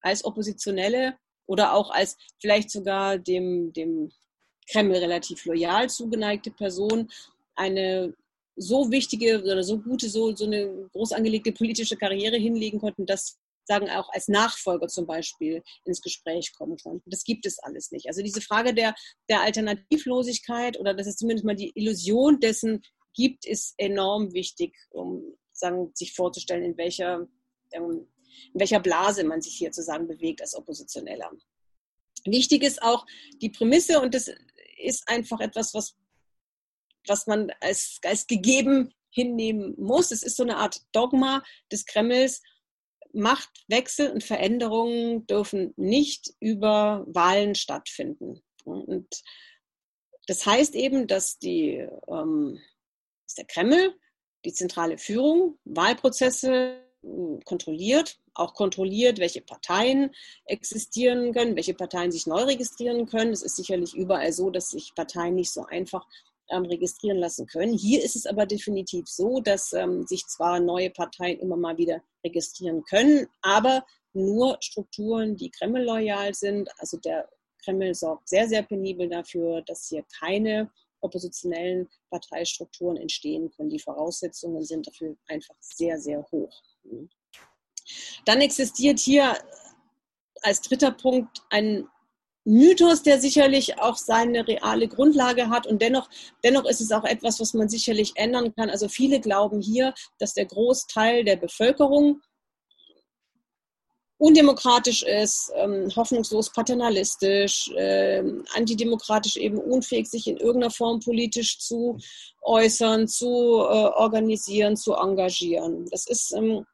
als Oppositionelle oder auch als vielleicht sogar dem, dem Kreml relativ loyal zugeneigte Person eine so wichtige oder so gute, so, so eine groß angelegte politische Karriere hinlegen konnten, dass sagen auch als Nachfolger zum Beispiel ins Gespräch kommen konnten. Das gibt es alles nicht. Also diese Frage der, der Alternativlosigkeit oder das ist zumindest mal die Illusion dessen, gibt, ist enorm wichtig, um sagen, sich vorzustellen, in welcher, ähm, in welcher Blase man sich hier zusammen bewegt als Oppositioneller. Wichtig ist auch die Prämisse, und das ist einfach etwas, was, was man als, als gegeben hinnehmen muss. Es ist so eine Art Dogma des Kremls. Machtwechsel und Veränderungen dürfen nicht über Wahlen stattfinden. Und das heißt eben, dass die ähm, ist der Kreml, die zentrale Führung, Wahlprozesse hm, kontrolliert, auch kontrolliert, welche Parteien existieren können, welche Parteien sich neu registrieren können. Es ist sicherlich überall so, dass sich Parteien nicht so einfach ähm, registrieren lassen können. Hier ist es aber definitiv so, dass ähm, sich zwar neue Parteien immer mal wieder registrieren können, aber nur Strukturen, die Kreml loyal sind. Also der Kreml sorgt sehr, sehr penibel dafür, dass hier keine oppositionellen Parteistrukturen entstehen können. Die Voraussetzungen sind dafür einfach sehr, sehr hoch. Dann existiert hier als dritter Punkt ein Mythos, der sicherlich auch seine reale Grundlage hat und dennoch, dennoch ist es auch etwas, was man sicherlich ändern kann. Also viele glauben hier, dass der Großteil der Bevölkerung undemokratisch ist, ähm, hoffnungslos paternalistisch, äh, antidemokratisch eben unfähig, sich in irgendeiner Form politisch zu äußern, zu äh, organisieren, zu engagieren. Das ist ähm,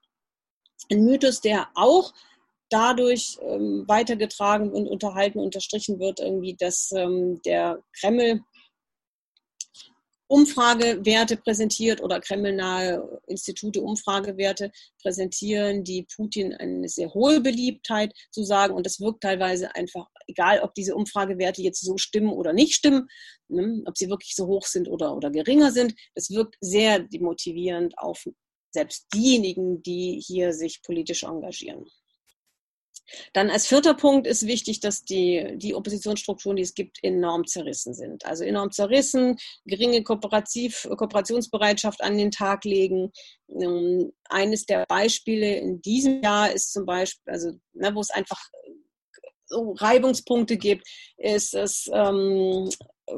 ein Mythos, der auch dadurch ähm, weitergetragen und unterhalten, unterstrichen wird, irgendwie, dass ähm, der Kreml Umfragewerte präsentiert oder kremlnahe Institute Umfragewerte präsentieren, die Putin eine sehr hohe Beliebtheit zu sagen. Und das wirkt teilweise einfach, egal ob diese Umfragewerte jetzt so stimmen oder nicht stimmen, ne, ob sie wirklich so hoch sind oder, oder geringer sind, es wirkt sehr demotivierend auf selbst diejenigen, die hier sich politisch engagieren. Dann als vierter Punkt ist wichtig, dass die, die Oppositionsstrukturen, die es gibt, enorm zerrissen sind. Also enorm zerrissen, geringe Kooperativ, Kooperationsbereitschaft an den Tag legen. Ähm, eines der Beispiele in diesem Jahr ist zum Beispiel, also ne, wo es einfach so Reibungspunkte gibt, ist es ähm,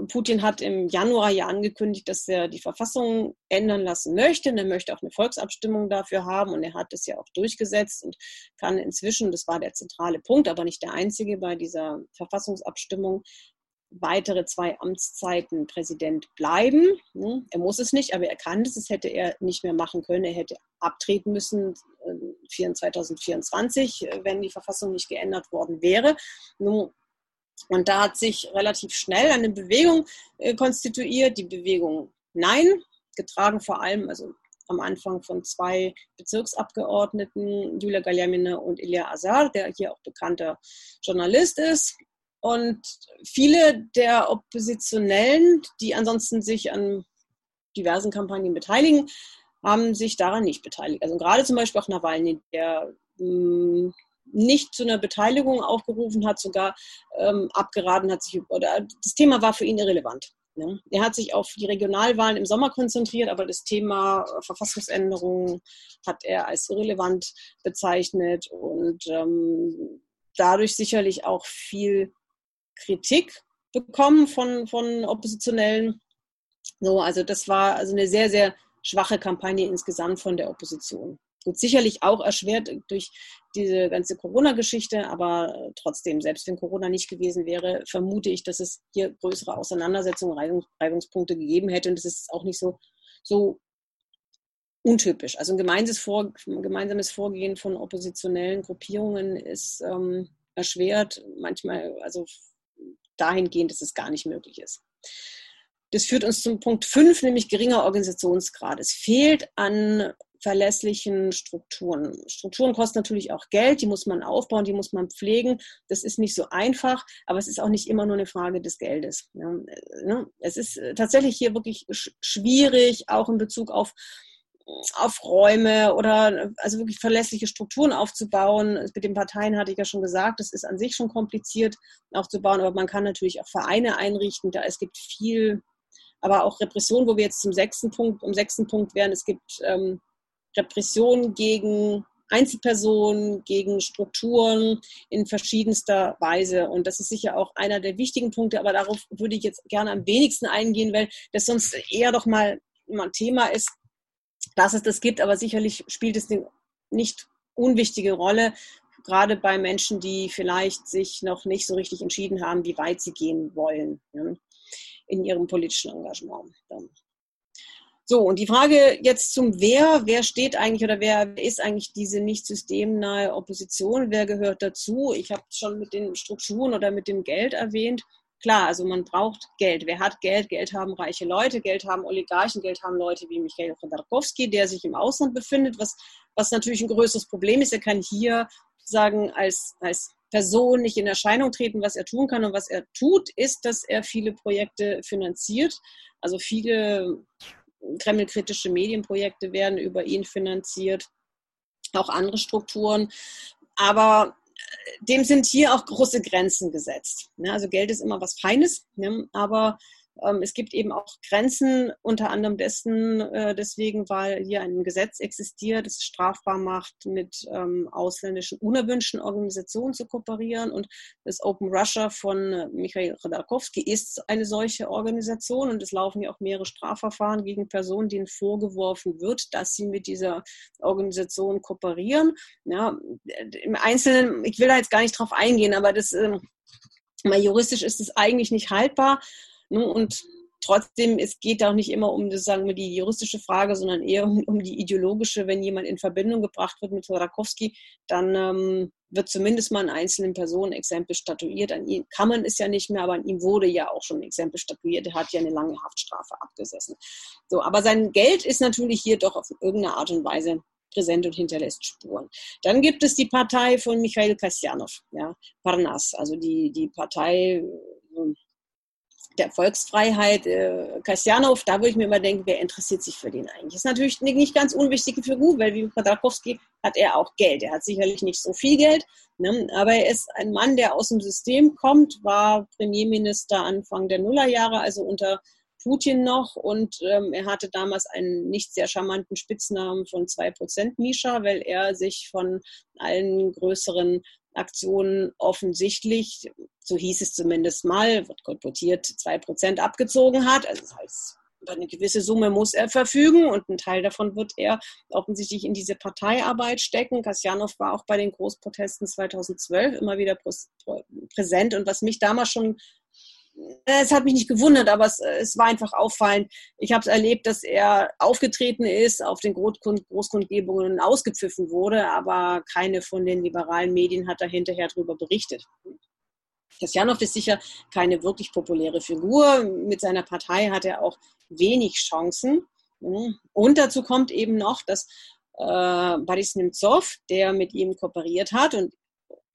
Putin hat im Januar ja angekündigt, dass er die Verfassung ändern lassen möchte. Und er möchte auch eine Volksabstimmung dafür haben. Und er hat es ja auch durchgesetzt und kann inzwischen, das war der zentrale Punkt, aber nicht der einzige bei dieser Verfassungsabstimmung, weitere zwei Amtszeiten Präsident bleiben. Hm, er muss es nicht, aber er kann es. Das hätte er nicht mehr machen können. Er hätte abtreten müssen 2024, äh, wenn die Verfassung nicht geändert worden wäre. Und da hat sich relativ schnell eine Bewegung äh, konstituiert, die Bewegung Nein, getragen vor allem, also am Anfang von zwei Bezirksabgeordneten, Julia Galjamina und Ilya Azar, der hier auch bekannter Journalist ist. Und viele der Oppositionellen, die ansonsten sich an diversen Kampagnen beteiligen, haben sich daran nicht beteiligt. Also gerade zum Beispiel auch Nawalny, der hm, nicht zu einer Beteiligung aufgerufen hat, sogar ähm, abgeraten hat sich, oder das Thema war für ihn irrelevant. Ne? Er hat sich auf die Regionalwahlen im Sommer konzentriert, aber das Thema Verfassungsänderung hat er als irrelevant bezeichnet und ähm, dadurch sicherlich auch viel Kritik bekommen von, von Oppositionellen. So, also das war also eine sehr, sehr schwache Kampagne insgesamt von der Opposition. Gut, sicherlich auch erschwert durch diese ganze Corona-Geschichte, aber trotzdem, selbst wenn Corona nicht gewesen wäre, vermute ich, dass es hier größere Auseinandersetzungen, Reibungspunkte gegeben hätte und es ist auch nicht so, so untypisch. Also ein gemeinsames, Vor gemeinsames Vorgehen von oppositionellen Gruppierungen ist ähm, erschwert, manchmal, also dahingehend, dass es gar nicht möglich ist. Das führt uns zum Punkt 5, nämlich geringer Organisationsgrad. Es fehlt an verlässlichen Strukturen. Strukturen kosten natürlich auch Geld, die muss man aufbauen, die muss man pflegen. Das ist nicht so einfach, aber es ist auch nicht immer nur eine Frage des Geldes. Ne? Es ist tatsächlich hier wirklich schwierig, auch in Bezug auf auf Räume oder also wirklich verlässliche Strukturen aufzubauen. Mit den Parteien hatte ich ja schon gesagt, das ist an sich schon kompliziert aufzubauen, aber man kann natürlich auch Vereine einrichten. Da es gibt viel, aber auch Repression, wo wir jetzt zum sechsten Punkt, im sechsten Punkt wären. Es gibt ähm, Repression gegen Einzelpersonen, gegen Strukturen in verschiedenster Weise. Und das ist sicher auch einer der wichtigen Punkte, aber darauf würde ich jetzt gerne am wenigsten eingehen, weil das sonst eher doch mal ein Thema ist, dass es das gibt, aber sicherlich spielt es eine nicht unwichtige Rolle, gerade bei Menschen, die vielleicht sich noch nicht so richtig entschieden haben, wie weit sie gehen wollen ja, in ihrem politischen Engagement. So, und die Frage jetzt zum Wer, wer steht eigentlich oder wer ist eigentlich diese nicht systemnahe Opposition, wer gehört dazu? Ich habe es schon mit den Strukturen oder mit dem Geld erwähnt. Klar, also man braucht Geld. Wer hat Geld? Geld haben reiche Leute, Geld haben Oligarchen, Geld haben Leute wie Michael Chodorkowski, der sich im Ausland befindet, was, was natürlich ein größeres Problem ist. Er kann hier sagen, als, als Person nicht in Erscheinung treten, was er tun kann. Und was er tut, ist, dass er viele Projekte finanziert. Also viele kremlkritische Medienprojekte werden über ihn finanziert, auch andere Strukturen. Aber dem sind hier auch große Grenzen gesetzt. Also Geld ist immer was Feines, ne? aber es gibt eben auch Grenzen, unter anderem dessen, äh, deswegen, weil hier ein Gesetz existiert, das strafbar macht, mit ähm, ausländischen unerwünschten Organisationen zu kooperieren. Und das Open Russia von äh, Michael Chodorkowski ist eine solche Organisation und es laufen ja auch mehrere Strafverfahren gegen Personen, denen vorgeworfen wird, dass sie mit dieser Organisation kooperieren. Ja, Im Einzelnen, ich will da jetzt gar nicht drauf eingehen, aber das äh, mal juristisch ist es eigentlich nicht haltbar. Ne? Und trotzdem, es geht auch nicht immer um sagen wir, die juristische Frage, sondern eher um, um die ideologische. Wenn jemand in Verbindung gebracht wird mit Chodorkowski, dann ähm, wird zumindest mal an einzelnen Personen Exempel statuiert. An ihm kann man es ja nicht mehr, aber an ihm wurde ja auch schon ein Exempel statuiert. Er hat ja eine lange Haftstrafe abgesessen. So, aber sein Geld ist natürlich hier doch auf irgendeine Art und Weise präsent und hinterlässt Spuren. Dann gibt es die Partei von Michail Kasjanov, ja, Parnas, also die, die Partei der Volksfreiheit, äh, Kasjanov, da würde ich mir immer denken, wer interessiert sich für den eigentlich? Ist natürlich eine nicht ganz unwichtige Figur, weil wie Khodorkovsky hat er auch Geld. Er hat sicherlich nicht so viel Geld, ne? aber er ist ein Mann, der aus dem System kommt, war Premierminister Anfang der Nullerjahre, also unter Putin noch und ähm, er hatte damals einen nicht sehr charmanten Spitznamen von 2% Misha, weil er sich von allen größeren Aktionen offensichtlich, so hieß es zumindest mal, wird kolportiert, 2% abgezogen hat. Also das heißt, über eine gewisse Summe muss er verfügen und ein Teil davon wird er offensichtlich in diese Parteiarbeit stecken. Kasjanov war auch bei den Großprotesten 2012 immer wieder präsent und was mich damals schon es hat mich nicht gewundert, aber es, es war einfach auffallend. Ich habe es erlebt, dass er aufgetreten ist, auf den Großkund Großkundgebungen ausgepfiffen wurde, aber keine von den liberalen Medien hat da hinterher darüber berichtet. Kasjanov ist sicher keine wirklich populäre Figur. Mit seiner Partei hat er auch wenig Chancen. Und dazu kommt eben noch, dass äh, Boris Nemtsov, der mit ihm kooperiert hat und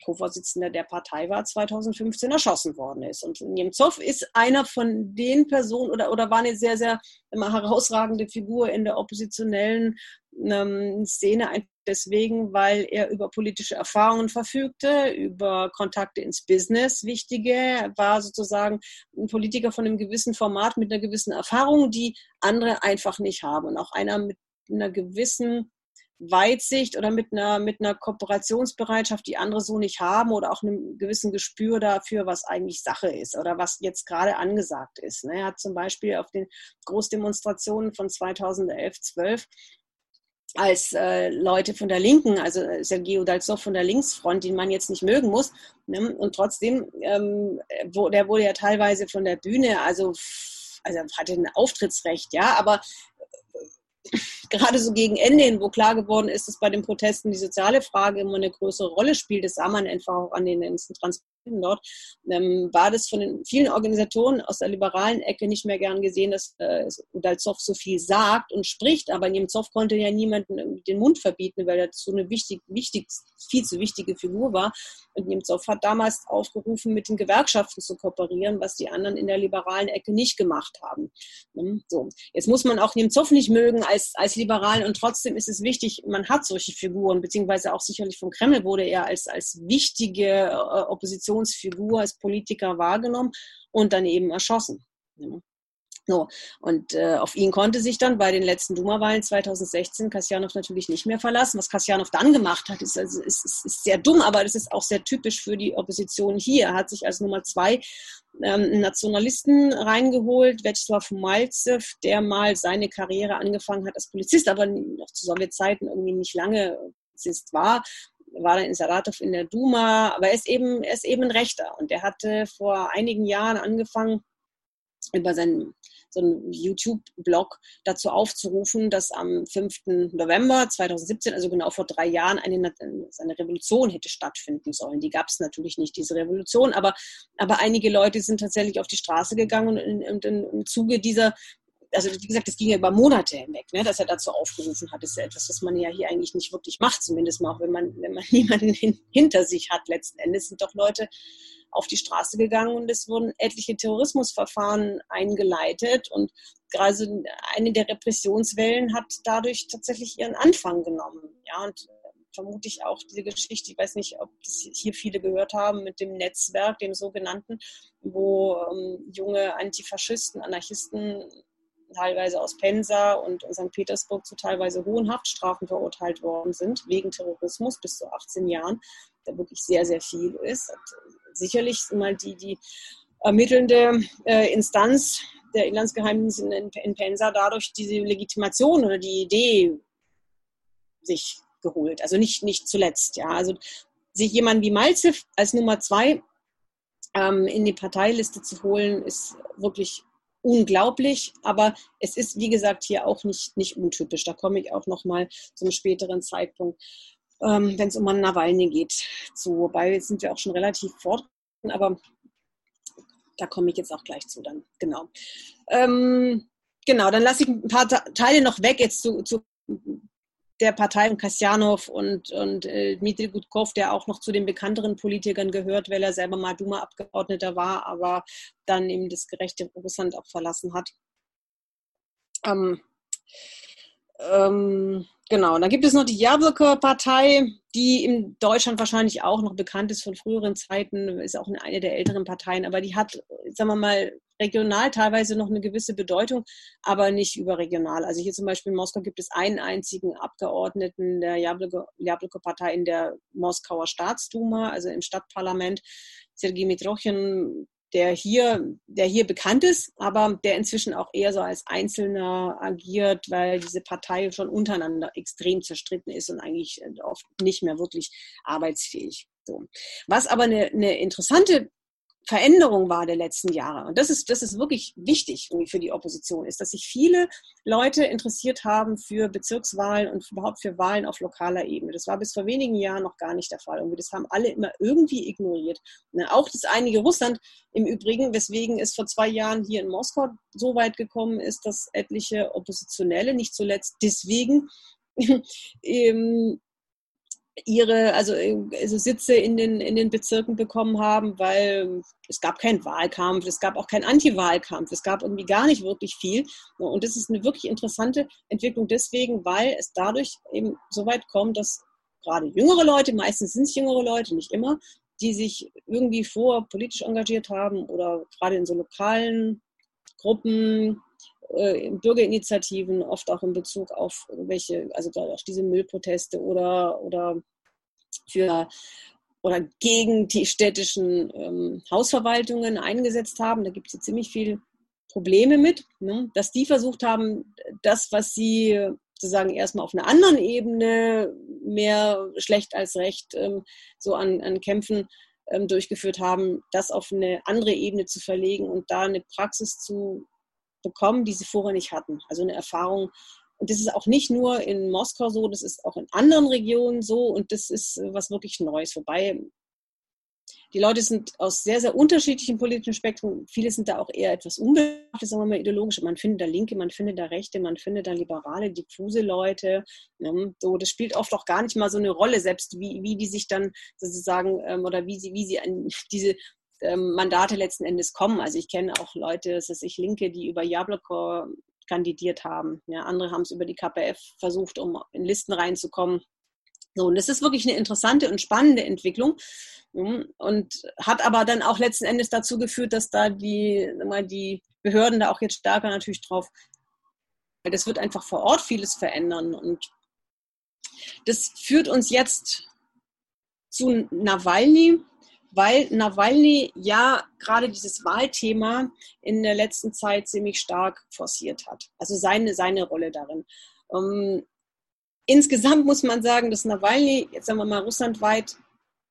Co-Vorsitzender der Partei war, 2015 erschossen worden ist. Und Nemtsov ist einer von den Personen oder, oder war eine sehr, sehr herausragende Figur in der oppositionellen ähm, Szene, deswegen, weil er über politische Erfahrungen verfügte, über Kontakte ins Business, wichtige. War sozusagen ein Politiker von einem gewissen Format mit einer gewissen Erfahrung, die andere einfach nicht haben. Und auch einer mit einer gewissen Weitsicht oder mit einer, mit einer Kooperationsbereitschaft, die andere so nicht haben oder auch einem gewissen Gespür dafür, was eigentlich Sache ist oder was jetzt gerade angesagt ist. Ne? Er hat zum Beispiel auf den Großdemonstrationen von 2011, 12 als äh, Leute von der Linken, also Sergei Udaltsov von der Linksfront, den man jetzt nicht mögen muss. Ne? Und trotzdem, ähm, wo, der wurde ja teilweise von der Bühne, also, also hatte ein Auftrittsrecht, ja, aber gerade so gegen Ende hin, wo klar geworden ist, dass bei den Protesten die soziale Frage immer eine größere Rolle spielt, das sah man einfach auch an den ganzen Transporten dort, ähm, war das von den vielen Organisatoren aus der liberalen Ecke nicht mehr gern gesehen, dass äh, Udaltsov so viel sagt und spricht, aber Nemtsov konnte ja niemanden den Mund verbieten, weil er so eine wichtig, wichtig, viel zu wichtige Figur war. Und Nemtsov hat damals aufgerufen, mit den Gewerkschaften zu kooperieren, was die anderen in der liberalen Ecke nicht gemacht haben. Ähm, so. Jetzt muss man auch Nemtsov nicht mögen als, als Liberalen und trotzdem ist es wichtig, man hat solche Figuren, beziehungsweise auch sicherlich vom Kreml wurde er als, als wichtige äh, Oppositionsfigur, als Politiker wahrgenommen und dann eben erschossen. So, und äh, auf ihn konnte sich dann bei den letzten Duma-Wahlen 2016 Kasjanov natürlich nicht mehr verlassen. Was Kasjanov dann gemacht hat, ist, also, ist, ist, ist sehr dumm, aber das ist auch sehr typisch für die Opposition hier. Er hat sich als Nummer zwei ähm, Nationalisten reingeholt, Vyacheslav Malzev, der mal seine Karriere angefangen hat als Polizist, aber noch zu Sowjetzeiten irgendwie nicht lange Polizist war war dann in Saratov in der Duma, aber er ist eben, er ist eben ein Rechter und er hatte vor einigen Jahren angefangen, über seinen so YouTube-Blog dazu aufzurufen, dass am 5. November 2017, also genau vor drei Jahren, eine, eine Revolution hätte stattfinden sollen. Die gab es natürlich nicht, diese Revolution, aber, aber einige Leute sind tatsächlich auf die Straße gegangen und, und im Zuge dieser also wie gesagt, das ging ja über Monate hinweg, ne, dass er dazu aufgerufen hat. Das ist ja etwas, was man ja hier eigentlich nicht wirklich macht, zumindest mal auch, wenn man, wenn man niemanden hin, hinter sich hat. Letzten Endes sind doch Leute auf die Straße gegangen und es wurden etliche Terrorismusverfahren eingeleitet und gerade eine der Repressionswellen hat dadurch tatsächlich ihren Anfang genommen. Ja, und vermute ich auch diese Geschichte, ich weiß nicht, ob das hier viele gehört haben, mit dem Netzwerk, dem sogenannten, wo ähm, junge Antifaschisten, Anarchisten teilweise aus Pensa und St. Petersburg zu teilweise hohen Haftstrafen verurteilt worden sind, wegen Terrorismus bis zu 18 Jahren, der wirklich sehr, sehr viel ist. sicherlich mal die, die ermittelnde äh, Instanz der Inlandsgeheimdienste in, in Pensa dadurch diese Legitimation oder die Idee sich geholt. Also nicht, nicht zuletzt, ja. Also sich jemand wie Malzev als Nummer zwei ähm, in die Parteiliste zu holen, ist wirklich unglaublich, aber es ist, wie gesagt, hier auch nicht, nicht untypisch. Da komme ich auch noch mal zum späteren Zeitpunkt, ähm, wenn es um Nawalny geht. So, wobei jetzt sind wir auch schon relativ fort, aber da komme ich jetzt auch gleich zu dann, genau. Ähm, genau, dann lasse ich ein paar Teile noch weg jetzt zu, zu der Partei von Kasjanov und, und äh, Dmitri Gutkov, der auch noch zu den bekannteren Politikern gehört, weil er selber mal Duma-Abgeordneter war, aber dann eben das gerechte Russland auch verlassen hat. Ähm, ähm, genau, dann gibt es noch die Jabloko-Partei, die in Deutschland wahrscheinlich auch noch bekannt ist von früheren Zeiten, ist auch eine der älteren Parteien, aber die hat, sagen wir mal, regional teilweise noch eine gewisse Bedeutung, aber nicht überregional. Also hier zum Beispiel in Moskau gibt es einen einzigen Abgeordneten der Jabloko-Partei in der Moskauer Staatsduma, also im Stadtparlament, Sergei Mitrochin, der hier, der hier bekannt ist, aber der inzwischen auch eher so als Einzelner agiert, weil diese Partei schon untereinander extrem zerstritten ist und eigentlich oft nicht mehr wirklich arbeitsfähig. So. Was aber eine, eine interessante Veränderung war der letzten Jahre. Und das ist, das ist wirklich wichtig für die Opposition, ist, dass sich viele Leute interessiert haben für Bezirkswahlen und überhaupt für Wahlen auf lokaler Ebene. Das war bis vor wenigen Jahren noch gar nicht der Fall. Und das haben alle immer irgendwie ignoriert. Auch das einige Russland im Übrigen, weswegen es vor zwei Jahren hier in Moskau so weit gekommen ist, dass etliche Oppositionelle, nicht zuletzt deswegen, ähm, ihre also, also Sitze in den, in den Bezirken bekommen haben, weil es gab keinen Wahlkampf, es gab auch keinen Anti-Wahlkampf, es gab irgendwie gar nicht wirklich viel. Und das ist eine wirklich interessante Entwicklung deswegen, weil es dadurch eben so weit kommt, dass gerade jüngere Leute, meistens sind es jüngere Leute, nicht immer, die sich irgendwie vor politisch engagiert haben oder gerade in so lokalen Gruppen, äh, Bürgerinitiativen, oft auch in Bezug auf welche, also auch diese Müllproteste oder, oder für oder gegen die städtischen ähm, Hausverwaltungen eingesetzt haben. Da gibt es ziemlich viele Probleme mit, ne? dass die versucht haben, das, was sie sozusagen erstmal auf einer anderen Ebene mehr schlecht als recht ähm, so an, an Kämpfen ähm, durchgeführt haben, das auf eine andere Ebene zu verlegen und da eine Praxis zu bekommen, die sie vorher nicht hatten. Also eine Erfahrung. Und das ist auch nicht nur in Moskau so, das ist auch in anderen Regionen so und das ist äh, was wirklich Neues. Wobei die Leute sind aus sehr, sehr unterschiedlichen politischen Spektren. Viele sind da auch eher etwas unbeachtet, sagen wir mal, ideologisch. Man findet da Linke, man findet da Rechte, man findet da liberale, diffuse Leute. So, das spielt oft auch gar nicht mal so eine Rolle, selbst wie, wie die sich dann sozusagen ähm, oder wie sie, wie sie an diese ähm, Mandate letzten Endes kommen. Also ich kenne auch Leute, das ist ich Linke, die über Jabloko kandidiert haben. Ja, andere haben es über die KPF versucht, um in Listen reinzukommen. So, und das ist wirklich eine interessante und spannende Entwicklung und hat aber dann auch letzten Endes dazu geführt, dass da die, mal die Behörden da auch jetzt stärker natürlich drauf, weil das wird einfach vor Ort vieles verändern und das führt uns jetzt zu Nawalny, weil Nawalny ja gerade dieses Wahlthema in der letzten Zeit ziemlich stark forciert hat. Also seine, seine Rolle darin. Ähm, insgesamt muss man sagen, dass Nawalny, jetzt sagen wir mal russlandweit,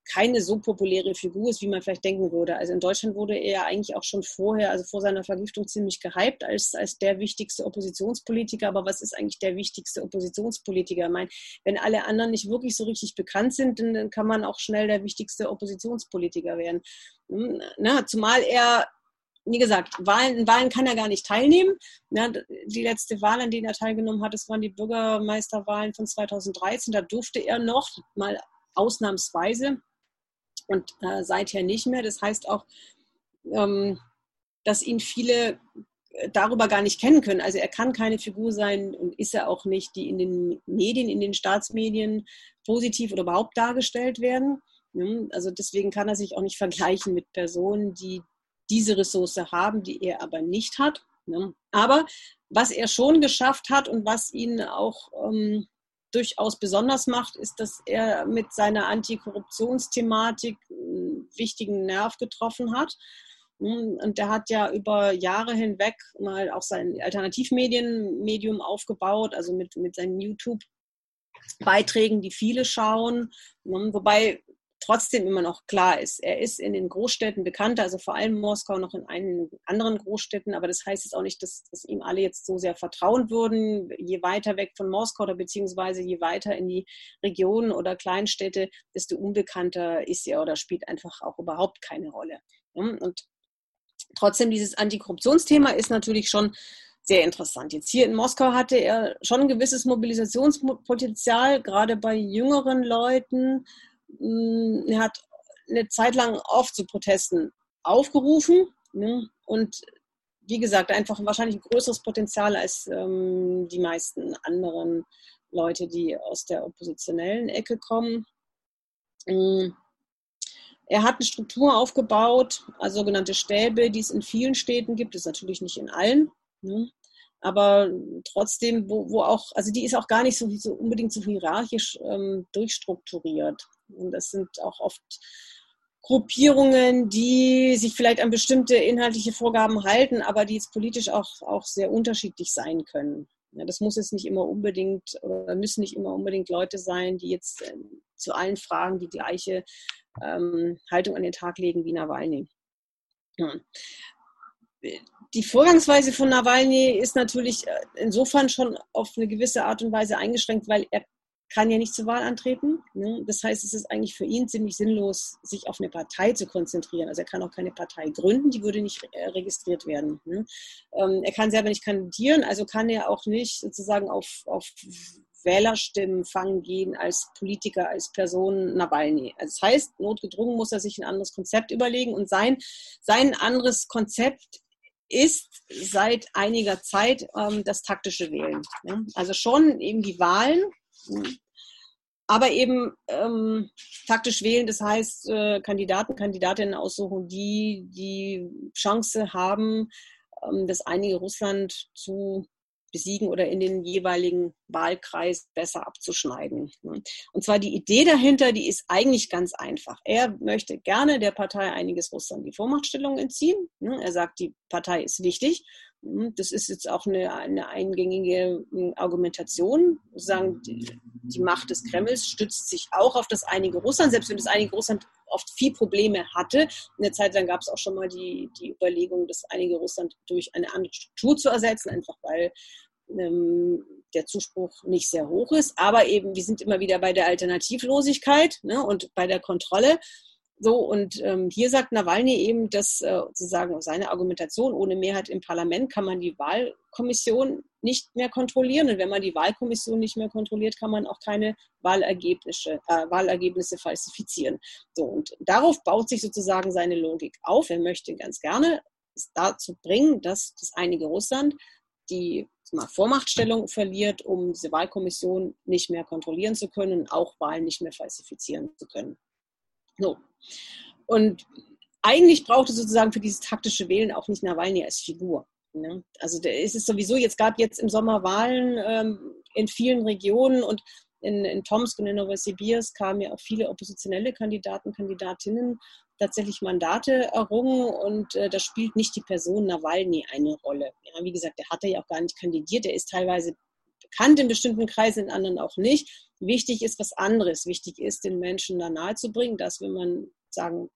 keine so populäre Figur ist, wie man vielleicht denken würde. Also in Deutschland wurde er eigentlich auch schon vorher, also vor seiner Vergiftung, ziemlich gehypt als, als der wichtigste Oppositionspolitiker. Aber was ist eigentlich der wichtigste Oppositionspolitiker? Ich meine, wenn alle anderen nicht wirklich so richtig bekannt sind, dann, dann kann man auch schnell der wichtigste Oppositionspolitiker werden. Hm, na, zumal er wie gesagt, Wahlen, Wahlen kann er gar nicht teilnehmen. Ja, die letzte Wahl, an denen er teilgenommen hat, das waren die Bürgermeisterwahlen von 2013. Da durfte er noch mal ausnahmsweise und äh, seither nicht mehr. Das heißt auch, ähm, dass ihn viele äh, darüber gar nicht kennen können. Also er kann keine Figur sein und ist er auch nicht, die in den Medien, in den Staatsmedien positiv oder überhaupt dargestellt werden. Also deswegen kann er sich auch nicht vergleichen mit Personen, die diese Ressource haben, die er aber nicht hat. Aber was er schon geschafft hat und was ihn auch ähm, durchaus besonders macht, ist, dass er mit seiner Antikorruptionsthematik einen wichtigen Nerv getroffen hat. Und der hat ja über Jahre hinweg mal auch sein Alternativmedienmedium aufgebaut, also mit, mit seinen YouTube-Beiträgen, die viele schauen. Wobei trotzdem immer noch klar ist, er ist in den Großstädten bekannter, also vor allem Moskau, noch in einigen anderen Großstädten, aber das heißt jetzt auch nicht, dass, dass ihm alle jetzt so sehr vertrauen würden. Je weiter weg von Moskau oder beziehungsweise je weiter in die Regionen oder Kleinstädte, desto unbekannter ist er oder spielt einfach auch überhaupt keine Rolle. Und trotzdem, dieses Antikorruptionsthema ist natürlich schon sehr interessant. Jetzt hier in Moskau hatte er schon ein gewisses Mobilisationspotenzial, gerade bei jüngeren Leuten. Mm, er hat eine Zeit lang oft zu Protesten aufgerufen ne? und wie gesagt, einfach wahrscheinlich ein größeres Potenzial als ähm, die meisten anderen Leute, die aus der oppositionellen Ecke kommen. Ähm, er hat eine Struktur aufgebaut, also sogenannte Stäbe, die es in vielen Städten gibt, ist natürlich nicht in allen. Ne? aber trotzdem, wo, wo auch, also die ist auch gar nicht so, so unbedingt so hierarchisch ähm, durchstrukturiert. Und das sind auch oft Gruppierungen, die sich vielleicht an bestimmte inhaltliche Vorgaben halten, aber die jetzt politisch auch, auch sehr unterschiedlich sein können. Ja, das muss jetzt nicht immer unbedingt oder müssen nicht immer unbedingt Leute sein, die jetzt äh, zu allen Fragen die gleiche ähm, Haltung an den Tag legen wie Nawalny. Hm. Die Vorgangsweise von Nawalny ist natürlich äh, insofern schon auf eine gewisse Art und Weise eingeschränkt, weil er kann ja nicht zur Wahl antreten. Ne? Das heißt, es ist eigentlich für ihn ziemlich sinnlos, sich auf eine Partei zu konzentrieren. Also er kann auch keine Partei gründen, die würde nicht äh, registriert werden. Ne? Ähm, er kann selber nicht kandidieren, also kann er auch nicht sozusagen auf, auf Wählerstimmen fangen gehen als Politiker, als Person Nawalny. Also das heißt, notgedrungen muss er sich ein anderes Konzept überlegen und sein, sein anderes Konzept ist seit einiger Zeit ähm, das taktische Wählen. Ne? Also schon eben die Wahlen, aber eben ähm, taktisch wählen, das heißt äh, Kandidaten, Kandidatinnen aussuchen, die die Chance haben, ähm, das einige Russland zu besiegen oder in den jeweiligen Wahlkreis besser abzuschneiden. Ne? Und zwar die Idee dahinter, die ist eigentlich ganz einfach. Er möchte gerne der Partei einiges Russland die Vormachtstellung entziehen. Ne? Er sagt, die Partei ist wichtig. Hm, das ist jetzt auch eine, eine eingängige hm, Argumentation. Sagen, die, die Macht des Kremls stützt sich auch auf das einige Russland, selbst wenn das einige Russland oft viel Probleme hatte. In der Zeit lang gab es auch schon mal die, die Überlegung, das einige Russland durch eine andere Struktur zu ersetzen, einfach weil ähm, der Zuspruch nicht sehr hoch ist. Aber eben, wir sind immer wieder bei der Alternativlosigkeit ne, und bei der Kontrolle. So, und ähm, hier sagt Nawalny eben, dass äh, sozusagen seine Argumentation, ohne Mehrheit im Parlament kann man die Wahlkommission nicht mehr kontrollieren. Und wenn man die Wahlkommission nicht mehr kontrolliert, kann man auch keine Wahlergebnisse, äh, Wahlergebnisse falsifizieren. So, und darauf baut sich sozusagen seine Logik auf. Er möchte ganz gerne es dazu bringen, dass das einige Russland die Vormachtstellung verliert, um diese Wahlkommission nicht mehr kontrollieren zu können auch Wahlen nicht mehr falsifizieren zu können. So. Und eigentlich braucht es sozusagen für dieses taktische Wählen auch nicht Nawalny als Figur. Ne? Also der ist es sowieso, jetzt gab jetzt im Sommer Wahlen ähm, in vielen Regionen und in, in Tomsk und in Novosibirsk kamen ja auch viele oppositionelle Kandidaten, Kandidatinnen tatsächlich Mandate errungen und äh, da spielt nicht die Person Nawalny eine Rolle. Ja, wie gesagt, der hatte ja auch gar nicht kandidiert, der ist teilweise bekannt in bestimmten Kreisen, in anderen auch nicht. Wichtig ist was anderes. Wichtig ist, den Menschen da nahezubringen, dass wenn man sagen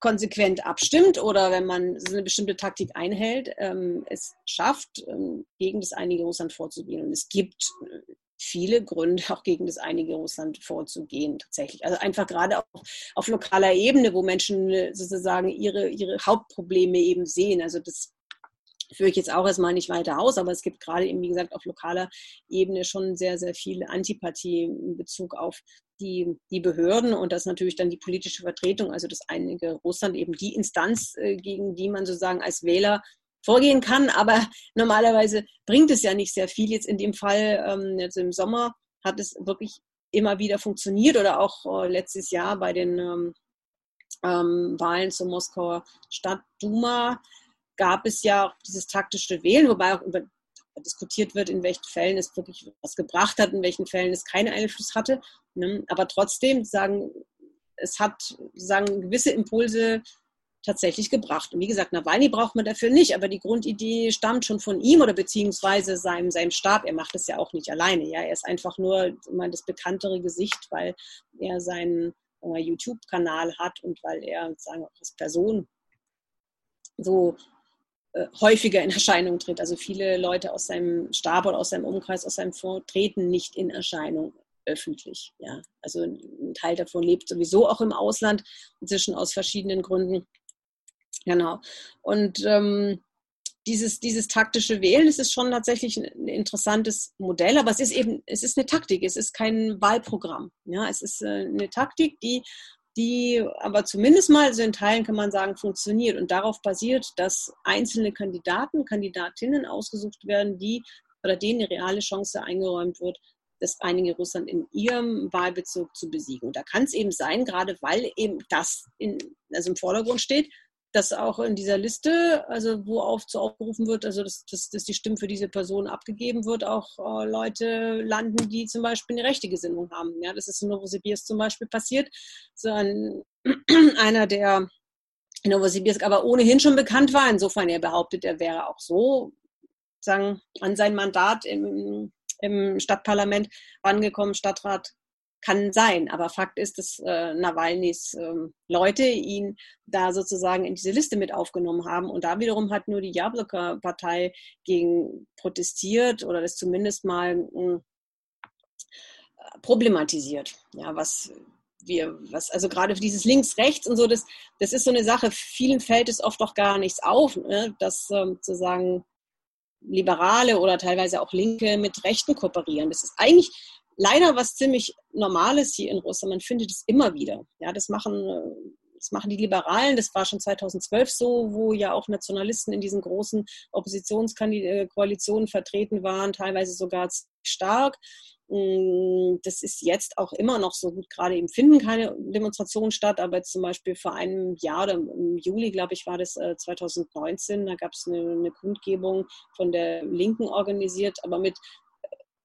konsequent abstimmt oder wenn man eine bestimmte Taktik einhält, ähm, es schafft, ähm, gegen das einige Russland vorzugehen. Und es gibt äh, viele Gründe, auch gegen das einige Russland vorzugehen, tatsächlich. Also einfach gerade auf, auf lokaler Ebene, wo Menschen äh, sozusagen ihre, ihre Hauptprobleme eben sehen. Also das führe ich jetzt auch erstmal nicht weiter aus, aber es gibt gerade eben, wie gesagt, auf lokaler Ebene schon sehr, sehr viel Antipathie in Bezug auf die, die Behörden und das natürlich dann die politische Vertretung, also das einige Russland eben die Instanz, äh, gegen die man sozusagen als Wähler vorgehen kann. Aber normalerweise bringt es ja nicht sehr viel. Jetzt in dem Fall, ähm, jetzt im Sommer, hat es wirklich immer wieder funktioniert oder auch äh, letztes Jahr bei den ähm, ähm, Wahlen zur Moskauer Stadtduma gab es ja auch dieses taktische Wählen, wobei auch über diskutiert wird, in welchen Fällen es wirklich was gebracht hat, in welchen Fällen es keinen Einfluss hatte. Ne? Aber trotzdem sagen, es hat sagen gewisse Impulse tatsächlich gebracht. Und wie gesagt, Nawalny braucht man dafür nicht, aber die Grundidee stammt schon von ihm oder beziehungsweise seinem, seinem Stab. Er macht es ja auch nicht alleine. Ja, er ist einfach nur immer das bekanntere Gesicht, weil er seinen YouTube-Kanal hat und weil er sagen als Person so äh, häufiger in Erscheinung tritt. Also viele Leute aus seinem Stab oder aus seinem Umkreis, aus seinem Fonds treten nicht in Erscheinung öffentlich. Ja, also ein Teil davon lebt sowieso auch im Ausland, inzwischen aus verschiedenen Gründen. Genau. Und ähm, dieses, dieses taktische Wählen, das ist schon tatsächlich ein interessantes Modell, aber es ist eben, es ist eine Taktik, es ist kein Wahlprogramm. Ja, es ist äh, eine Taktik, die, die aber zumindest mal, also in Teilen kann man sagen, funktioniert und darauf basiert, dass einzelne Kandidaten, Kandidatinnen ausgesucht werden, die oder denen eine reale Chance eingeräumt wird, das einige Russland in ihrem Wahlbezirk zu besiegen. Und da kann es eben sein, gerade weil eben das in, also im Vordergrund steht, dass auch in dieser Liste, also wo auf, zu aufgerufen wird, also dass, dass, dass die Stimme für diese Person abgegeben wird, auch äh, Leute landen, die zum Beispiel eine rechte Gesinnung haben. Ja, das ist in Novosibirsk zum Beispiel passiert. So ein, einer, der in Novosibirsk aber ohnehin schon bekannt war, insofern er behauptet, er wäre auch so sagen, an sein Mandat im, im Stadtparlament rangekommen, Stadtrat kann sein. Aber Fakt ist, dass äh, Nawalnys äh, Leute ihn da sozusagen in diese Liste mit aufgenommen haben. Und da wiederum hat nur die Jabloko-Partei gegen protestiert oder das zumindest mal mh, problematisiert. Ja, was wir, was, also gerade dieses Links-Rechts und so, das, das ist so eine Sache, vielen fällt es oft auch gar nichts auf, ne? dass ähm, sozusagen Liberale oder teilweise auch Linke mit Rechten kooperieren. Das ist eigentlich leider was ziemlich Normales hier in Russland. Man findet es immer wieder. Ja, das machen, das machen die Liberalen. Das war schon 2012 so, wo ja auch Nationalisten in diesen großen Oppositionskoalitionen vertreten waren, teilweise sogar stark. Mm, das ist jetzt auch immer noch so gut. Gerade eben finden keine Demonstrationen statt, aber zum Beispiel vor einem Jahr im Juli, glaube ich, war das 2019, äh, da gab es eine, eine Kundgebung von der Linken organisiert, aber mit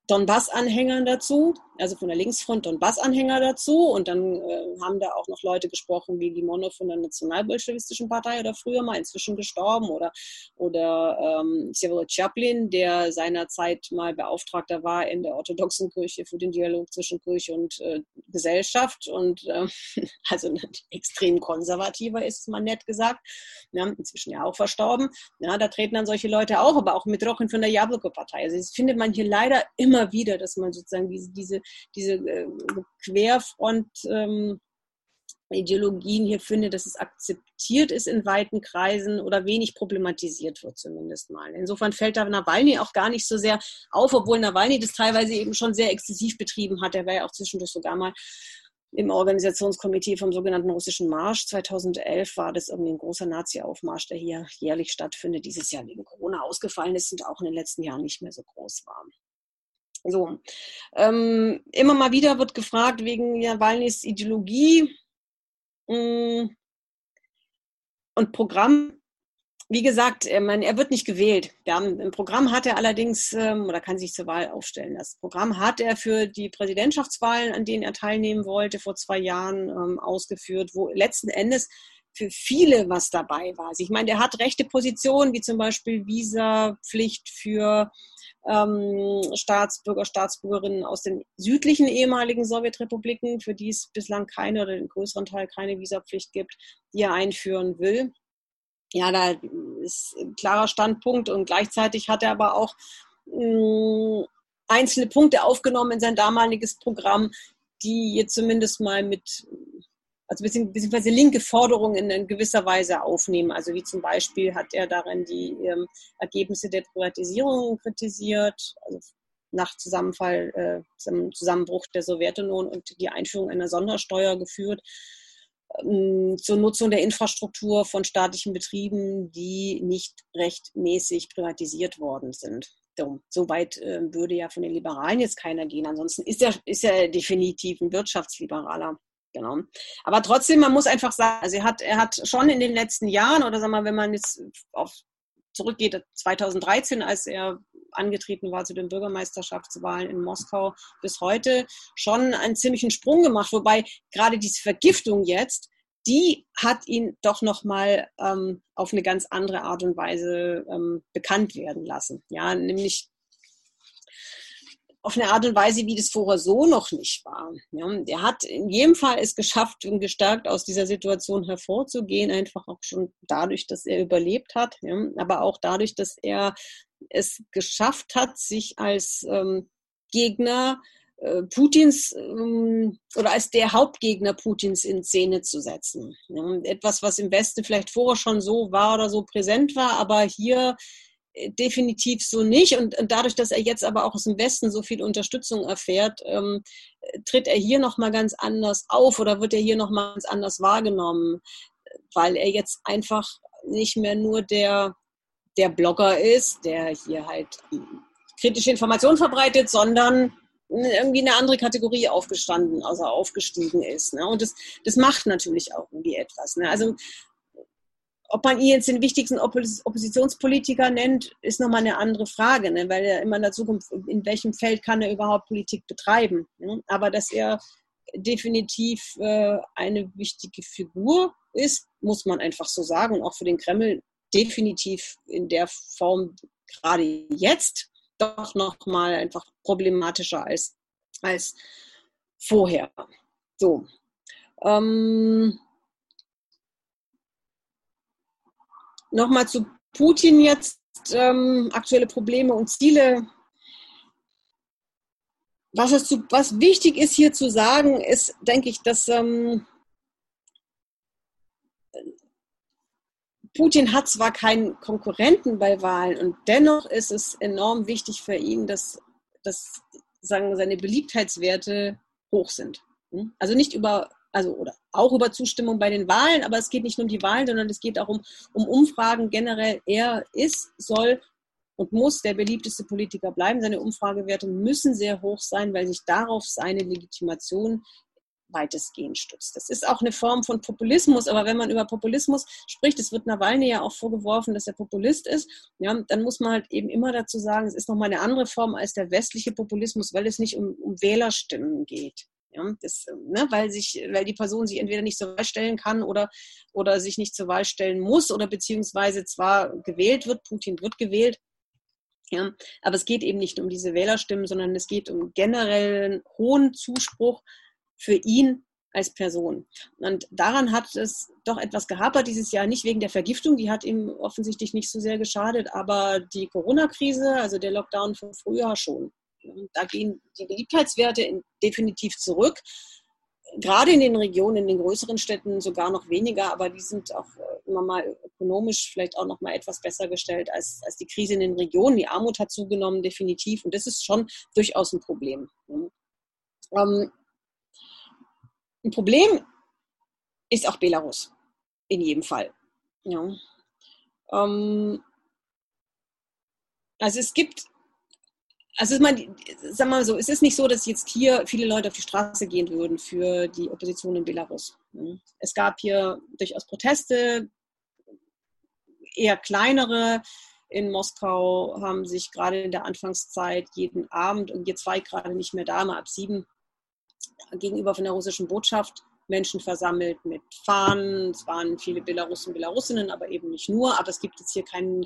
Donbass-Anhängern dazu, also von der Linksfront Donbass-Anhänger dazu. Und dann äh, haben da auch noch Leute gesprochen, wie Limonov von der Nationalbolschewistischen Partei oder früher mal inzwischen gestorben oder, oder ähm, Sjevolod Chaplin, der seinerzeit mal Beauftragter war in der orthodoxen Kirche für den Dialog zwischen Kirche und äh, Gesellschaft und äh, also extrem konservativer ist es mal nett gesagt. Ja, inzwischen ja auch verstorben. Ja, da treten dann solche Leute auch, aber auch mit Rochen von der Jabloko-Partei. Also das findet man hier leider immer wieder, dass man sozusagen diese, diese diese äh, Querfront ähm, hier findet, dass es akzeptiert ist in weiten Kreisen oder wenig problematisiert wird zumindest mal. Insofern fällt da Nawalny auch gar nicht so sehr auf, obwohl Nawalny das teilweise eben schon sehr exzessiv betrieben hat. Er war ja auch zwischendurch sogar mal im Organisationskomitee vom sogenannten russischen Marsch. 2011 war das irgendwie ein großer Nazi-Aufmarsch, der hier jährlich stattfindet, dieses Jahr wegen Corona ausgefallen ist und auch in den letzten Jahren nicht mehr so groß war. So. Ähm, immer mal wieder wird gefragt wegen Nawalnys Ideologie mh, mm, und Programm. Wie gesagt, er, mein, er wird nicht gewählt. Haben, Im Programm hat er allerdings ähm, oder kann sich zur Wahl aufstellen. Das Programm hat er für die Präsidentschaftswahlen, an denen er teilnehmen wollte, vor zwei Jahren ähm, ausgeführt, wo letzten Endes für viele was dabei war. Also ich meine, er hat rechte Positionen, wie zum Beispiel Visapflicht für ähm, Staatsbürger, Staatsbürgerinnen aus den südlichen ehemaligen Sowjetrepubliken, für die es bislang keine oder den größeren Teil keine Visapflicht gibt, die er einführen will. Ja, da ist ein klarer Standpunkt und gleichzeitig hat er aber auch mh, mm, einzelne Punkte aufgenommen in sein damaliges Programm, die jetzt zumindest mal mit also beziehungsweise linke Forderungen in gewisser Weise aufnehmen. Also wie zum Beispiel hat er darin die ähm, Ergebnisse der Privatisierung kritisiert, also nach Zusammenfall, äh, Zusammenbruch der Sowjetunion und die Einführung einer Sondersteuer geführt ähm, zur Nutzung der Infrastruktur von staatlichen Betrieben, die nicht rechtmäßig privatisiert worden sind. So weit äh, würde ja von den Liberalen jetzt keiner gehen. Ansonsten ist er, ist er definitiv ein Wirtschaftsliberaler. Genau. Aber trotzdem, man muss einfach sagen, also er hat, er hat schon in den letzten Jahren, oder sagen wir mal, wenn man jetzt auf zurückgeht, 2013, als er angetreten war zu den Bürgermeisterschaftswahlen in Moskau bis heute, schon einen ziemlichen Sprung gemacht. Wobei gerade diese Vergiftung jetzt, die hat ihn doch nochmal ähm, auf eine ganz andere Art und Weise ähm, bekannt werden lassen. Ja, nämlich auf eine Art und Weise, wie das vorher so noch nicht war. Ja, der hat in jedem Fall es geschafft und gestärkt aus dieser Situation hervorzugehen, einfach auch schon dadurch, dass er überlebt hat, ja, aber auch dadurch, dass er es geschafft hat, sich als ähm, Gegner äh, Putins ähm, oder als der Hauptgegner Putins in Szene zu setzen. Etwas, was im Westen vielleicht vorher schon so war oder so präsent war, aber hier definitiv so nicht. Und, und, dadurch, dass er jetzt aber auch aus dem Westen so viel Unterstützung erfährt, ähm, tritt er hier nochmal ganz anders auf oder wird er hier nochmal ganz anders wahrgenommen, weil er jetzt einfach nicht mehr nur der, der Blogger ist, der hier halt kritische Informationen verbreitet, sondern irgendwie eine andere Kategorie aufgestanden, also aufgestiegen ist. Ne? Und das, das macht natürlich auch irgendwie etwas. Ne? Also ob man ihn jetzt den wichtigsten Oppositionspolitiker nennt, ist nochmal eine andere Frage, ne? weil er immer in der Zukunft, in welchem Feld kann er überhaupt Politik betreiben. Ne? Aber dass er definitiv äh, eine wichtige Figur ist, muss man einfach so sagen. Und auch für den Kreml definitiv in der Form gerade jetzt doch nochmal einfach problematischer als, als vorher. So. Ähm, Nochmal zu Putin jetzt, ähm, aktuelle Probleme und Ziele. Was, zu, was wichtig ist hier zu sagen, ist, denke ich, dass ähm, Putin hat zwar keinen Konkurrenten bei Wahlen und dennoch ist es enorm wichtig für ihn, dass, dass sagen, seine Beliebtheitswerte hoch sind. Hm? Also nicht über, also oder auch über Zustimmung bei den Wahlen, aber es geht nicht nur um die Wahlen, sondern es geht auch um, um Umfragen generell. Er ist, soll und muss der beliebteste Politiker bleiben. Seine Umfragewerte müssen sehr hoch sein, weil sich darauf seine Legitimation weitestgehend stützt. Das ist auch eine Form von Populismus, aber wenn man über Populismus spricht, es wird Nawalny ja auch vorgeworfen, dass er Populist ist, ja, dann muss man halt eben immer dazu sagen, es ist nochmal eine andere Form als der westliche Populismus, weil es nicht um, um Wählerstimmen geht. Ja, das, ne, weil, sich, weil die Person sich entweder nicht zur Wahl stellen kann oder, oder sich nicht zur Wahl stellen muss oder beziehungsweise zwar gewählt wird, Putin wird gewählt, ja, aber es geht eben nicht um diese Wählerstimmen, sondern es geht um generellen hohen Zuspruch für ihn als Person. Und daran hat es doch etwas gehapert dieses Jahr, nicht wegen der Vergiftung, die hat ihm offensichtlich nicht so sehr geschadet, aber die Corona-Krise, also der Lockdown vom Frühjahr schon. Da gehen die Beliebtheitswerte definitiv zurück. Gerade in den Regionen, in den größeren Städten sogar noch weniger, aber die sind auch äh, immer mal ökonomisch vielleicht auch noch mal etwas besser gestellt als, als die Krise in den Regionen. Die Armut hat zugenommen, definitiv. Und das ist schon durchaus ein Problem. Ähm, ein Problem ist auch Belarus, in jedem Fall. Ja. Ähm, also es gibt, also ich meine, wir mal so, es ist nicht so, dass jetzt hier viele Leute auf die Straße gehen würden für die Opposition in Belarus. Es gab hier durchaus Proteste, eher kleinere. In Moskau haben sich gerade in der Anfangszeit jeden Abend, und jetzt war ich gerade nicht mehr da, mal ab sieben, gegenüber von der russischen Botschaft Menschen versammelt mit Fahnen. Es waren viele Belarussen, Belarusinnen, aber eben nicht nur. Aber es gibt jetzt hier keinen,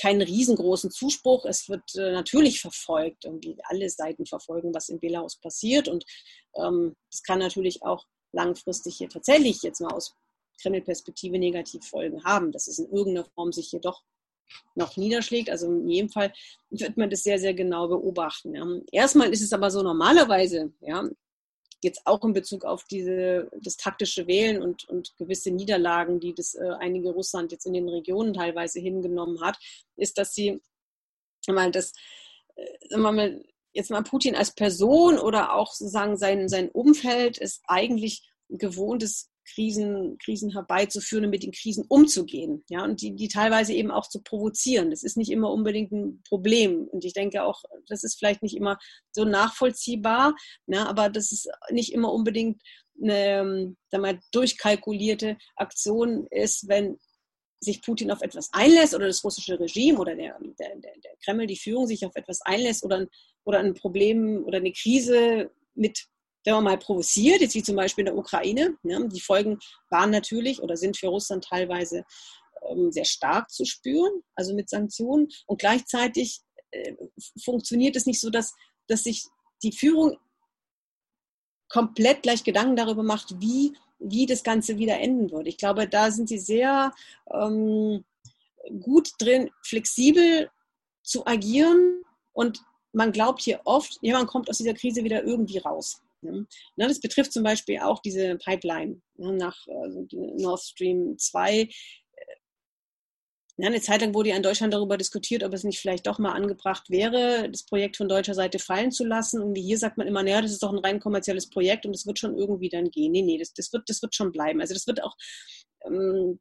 keinen riesengroßen Zuspruch. Es wird äh, natürlich verfolgt, irgendwie alle Seiten verfolgen, was in Belarus passiert. Und ähm, es ähm, kann natürlich auch langfristig hier tatsächlich jetzt mal aus Kreml-Perspektive negativ Folgen haben, dass es in irgendeiner Form sich hier doch noch niederschlägt. Also in jedem Fall wird man das sehr, sehr genau beobachten. Erstmal ist es aber so normalerweise, ja, jetzt auch in Bezug auf diese, das taktische Wählen und, und gewisse Niederlagen, die das äh, einige Russland jetzt in den Regionen teilweise hingenommen hat, ist, dass sie mal das, äh, mal, jetzt mal Putin als Person oder auch sozusagen sein, sein Umfeld ist eigentlich gewohntes Krisen, Krisen herbeizuführen und mit den Krisen umzugehen. Ja, und die, die teilweise eben auch zu provozieren. Das ist nicht immer unbedingt ein Problem. Und ich denke auch, das ist vielleicht nicht immer so nachvollziehbar, ne, aber das ist nicht immer unbedingt eine wir, durchkalkulierte Aktion ist, wenn sich Putin auf etwas einlässt oder das russische Regime oder der, der, der, Kreml, die Führung sich auf etwas einlässt oder, oder ein Problem oder eine Krise mit wenn man mal provoziert, jetzt wie zum Beispiel in der Ukraine, ne, die Folgen waren natürlich oder sind für Russland teilweise ähm, sehr stark zu spüren, also mit Sanktionen. Und gleichzeitig äh, funktioniert es nicht so, dass, dass sich die Führung komplett gleich Gedanken darüber macht, wie, wie das Ganze wieder enden wird. Ich glaube, da sind sie sehr ähm, gut drin, flexibel zu agieren und man glaubt hier oft, ja, kommt aus dieser Krise wieder irgendwie raus. Ne? Das betrifft zum Beispiel auch diese Pipeline ne, nach also Nord Stream 2. Ja, eine Zeit lang wurde ja in Deutschland darüber diskutiert, ob es nicht vielleicht doch mal angebracht wäre, das Projekt von deutscher Seite fallen zu lassen. Und hier sagt man immer, naja, das ist doch ein rein kommerzielles Projekt und es wird schon irgendwie dann gehen. Nee, nee, das, das, wird, das wird schon bleiben. Also das wird auch ähm,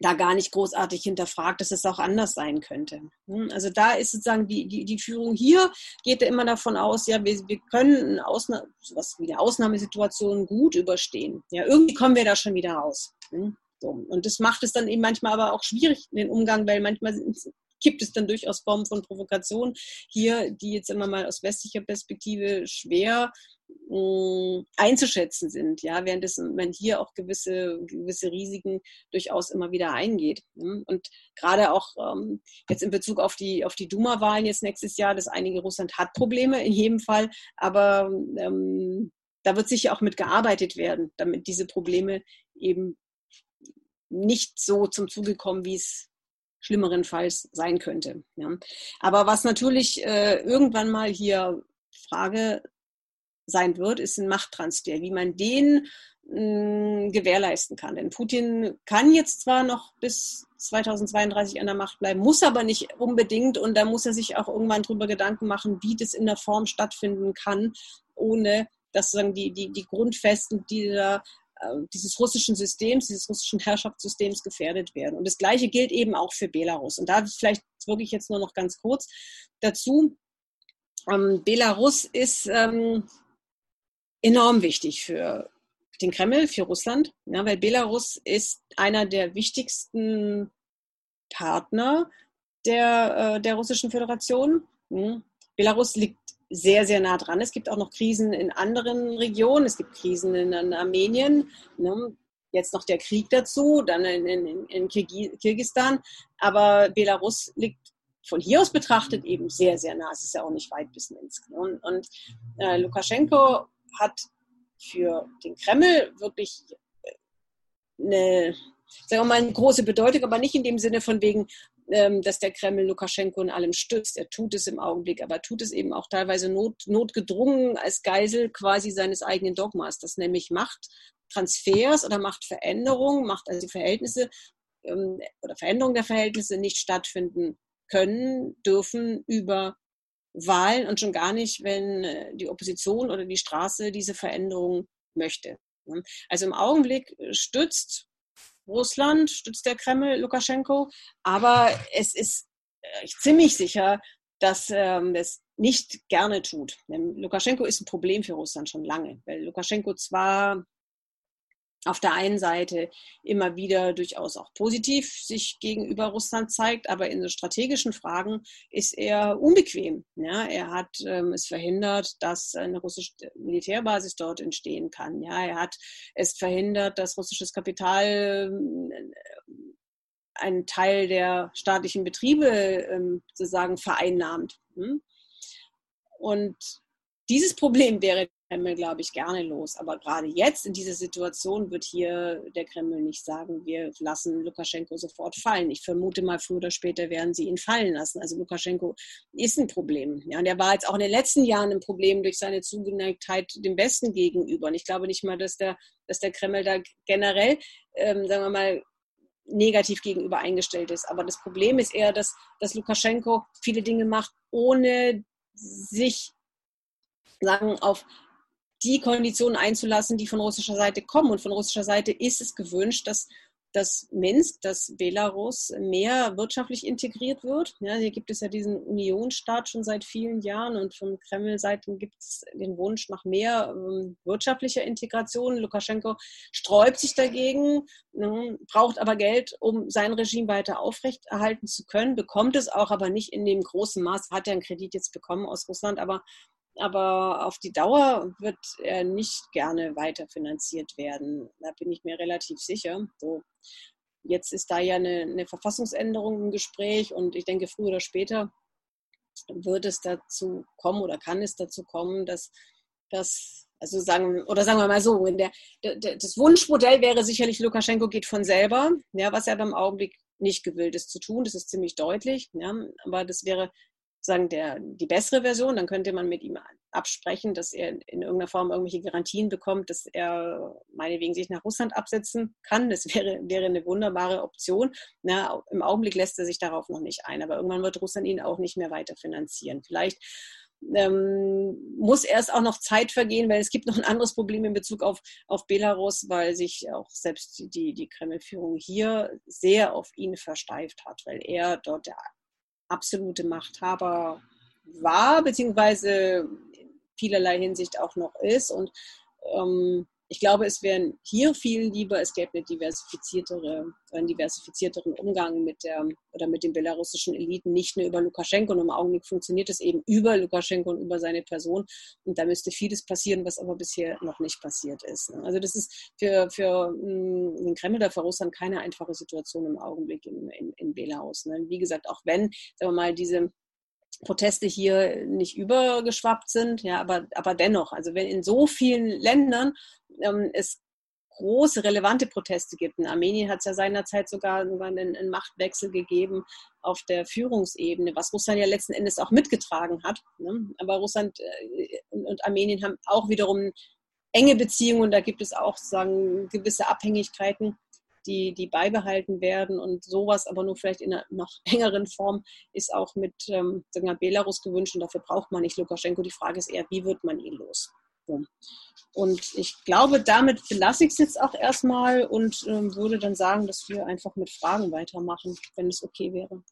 da gar nicht großartig hinterfragt, dass es auch anders sein könnte. Hm, also da ist sozusagen die, die, die Führung hier, geht ja immer davon aus, ja, wir, wir können Ausna sowas wie eine Ausnahmesituation gut überstehen. Ja, irgendwie kommen wir da schon wieder raus. Hm. Und das macht es dann eben manchmal aber auch schwierig, den Umgang, weil manchmal gibt es dann durchaus Formen von Provokation hier, die jetzt immer mal aus westlicher Perspektive schwer einzuschätzen sind, ja, während es, man hier auch gewisse, gewisse Risiken durchaus immer wieder eingeht. Ne? Und gerade auch ähm, jetzt in Bezug auf die, auf die Duma-Wahlen jetzt nächstes Jahr, das einige Russland hat Probleme in jedem Fall, aber ähm, da wird sicher auch mit gearbeitet werden, damit diese Probleme eben nicht so zum Zuge kommen, wie es schlimmerenfalls sein könnte. Ja. Aber was natürlich äh, irgendwann mal hier Frage sein wird, ist ein Machttransfer, wie man den mh, mm, gewährleisten kann. Denn Putin kann jetzt zwar noch bis 2032 an der Macht bleiben, muss aber nicht unbedingt und da muss er sich auch irgendwann drüber Gedanken machen, wie das in der Form stattfinden kann, ohne dass sozusagen die, die, die Grundfesten dieser äh, dieses russischen Systems, dieses russischen Herrschaftssystems gefährdet werden. Und das Gleiche gilt eben auch für Belarus. Und da vielleicht wirklich jetzt nur noch ganz kurz dazu. Ähm, Belarus ist ähm, enorm wichtig für den Kreml, für Russland, ja, weil Belarus ist einer der wichtigsten Partner der, äh, der Russischen Föderation. Hm. Belarus liegt sehr, sehr nah dran. Es gibt auch noch Krisen in anderen Regionen. Es gibt Krisen in, in Armenien. Ne? Jetzt noch der Krieg dazu, dann in, in, in Kirgistan. Aber Belarus liegt von hier aus betrachtet eben sehr, sehr nah. Es ist ja auch nicht weit bis Minsk. Und, und äh, Lukaschenko hat für den Kreml wirklich eine, sagen wir mal, eine große Bedeutung, aber nicht in dem Sinne von wegen, ähm, dass der Kreml Lukaschenko in allem stützt. Er tut es im Augenblick, aber tut es eben auch teilweise not, notgedrungen als Geisel quasi seines eigenen Dogmas, das nämlich Machttransfers oder Machtveränderungen, Macht also die Verhältnisse ähm, oder Veränderung der Verhältnisse nicht stattfinden können, dürfen über Wahlen und schon gar nicht, wenn äh, die Opposition oder die Straße diese Veränderung möchte. Also im Augenblick stützt Russland, stützt der Kreml Lukaschenko. Aber es ist äh, ziemlich sicher, dass ähm, es nicht gerne tut. Denn Lukaschenko ist ein Problem für Russland schon lange, weil Lukaschenko zwar auf der einen Seite immer wieder durchaus auch positiv sich gegenüber Russland zeigt, aber in so strategischen Fragen ist er unbequem. Ja, er hat ähm, es verhindert, dass eine russische Militärbasis dort entstehen kann. Ja, er hat es verhindert, dass russisches Kapital äh, einen Teil der staatlichen Betriebe ähm, sozusagen vereinnahmt. Hm? Und dieses Problem wäre Kreml, glaube ich, gerne los. Aber gerade jetzt in dieser Situation wird hier der Kreml nicht sagen, wir lassen Lukaschenko sofort fallen. Ich vermute mal, früher oder später werden sie ihn fallen lassen. Also Lukaschenko ist ein Problem. Ja, und er war jetzt auch in den letzten Jahren ein Problem durch seine Zugeneigtheit dem Westen gegenüber. Und ich glaube nicht mal, dass der, dass der Kreml da generell, ähm, sagen wir mal, negativ gegenüber eingestellt ist. Aber das Problem ist eher, dass, dass Lukaschenko viele Dinge macht, ohne sich sagen, auf die Konditionen einzulassen, die von russischer Seite kommen. Und von russischer Seite ist es gewünscht, dass, dass Minsk, dass Belarus mehr wirtschaftlich integriert wird. Ja, hier gibt es ja diesen Unionsstaat schon seit vielen Jahren und von Kreml-Seiten gibt es den Wunsch nach mehr ähm, wirtschaftlicher Integration. Lukaschenko sträubt sich dagegen, ne, braucht aber Geld, um sein Regime weiter aufrechterhalten zu können, bekommt es auch, aber nicht in dem großen Maß. Hat er einen Kredit jetzt bekommen aus Russland, aber aber auf die Dauer wird er nicht gerne weiterfinanziert werden. Da bin ich mir relativ sicher. So, jetzt ist da ja eine, eine Verfassungsänderung im Gespräch und ich denke, früher oder später wird es dazu kommen oder kann es dazu kommen, dass das also sagen, oder sagen wir mal so, der, der, das Wunschmodell wäre sicherlich, Lukaschenko geht von selber, ja, was er beim Augenblick nicht gewillt ist zu tun, das ist ziemlich deutlich, ja, aber das wäre sagen der, die bessere Version, dann könnte man mit ihm absprechen, dass er in irgendeiner Form irgendwelche Garantien bekommt, dass er meinetwegen sich nach Russland absetzen kann. Das wäre, wäre eine wunderbare Option. Na, Im Augenblick lässt er sich darauf noch nicht ein, aber irgendwann wird Russland ihn auch nicht mehr weiter finanzieren. Vielleicht ähm, muss erst auch noch Zeit vergehen, weil es gibt noch ein anderes Problem in Bezug auf, auf Belarus, weil sich auch selbst die, die Kreml-Führung hier sehr auf ihn versteift hat, weil er dort der absolute Machthaber war, beziehungsweise vielerlei Hinsicht auch noch ist. Und ähm, Ich glaube, es wäre hier viel lieber, es gäbe eine diversifiziertere, einen diversifizierteren Umgang mit der oder mit den belarussischen Eliten, nicht nur über Lukaschenko. Und im Augenblick funktioniert es eben über Lukaschenko und über seine Person. Und da müsste vieles passieren, was aber bisher noch nicht passiert ist. Ne? Also das ist für, für hm, den Kreml oder für Russland keine einfache Situation im Augenblick in, in, in Belarus. Ne? Wie gesagt, auch wenn, sagen wir mal, diese Proteste hier nicht übergeschwappt sind, ja, aber, aber dennoch, also wenn in so vielen Ländern ähm, es große, relevante Proteste gibt. In Armenien hat es ja seinerzeit sogar einen, einen, Machtwechsel gegeben auf der Führungsebene, was Russland ja letzten Endes auch mitgetragen hat. Ne? Aber Russland äh, und Armenien haben auch wiederum enge Beziehungen. Da gibt es auch sagen, gewisse Abhängigkeiten die, die beibehalten werden. Und sowas, aber nur vielleicht in einer noch engeren Form, ist auch mit ähm, wir, Belarus gewünscht. Und dafür braucht man nicht Lukaschenko. Die Frage ist eher, wie wird man ihn los? Und ich glaube, damit belasse ich es jetzt auch erstmal und ähm, würde dann sagen, dass wir einfach mit Fragen weitermachen, wenn es okay wäre.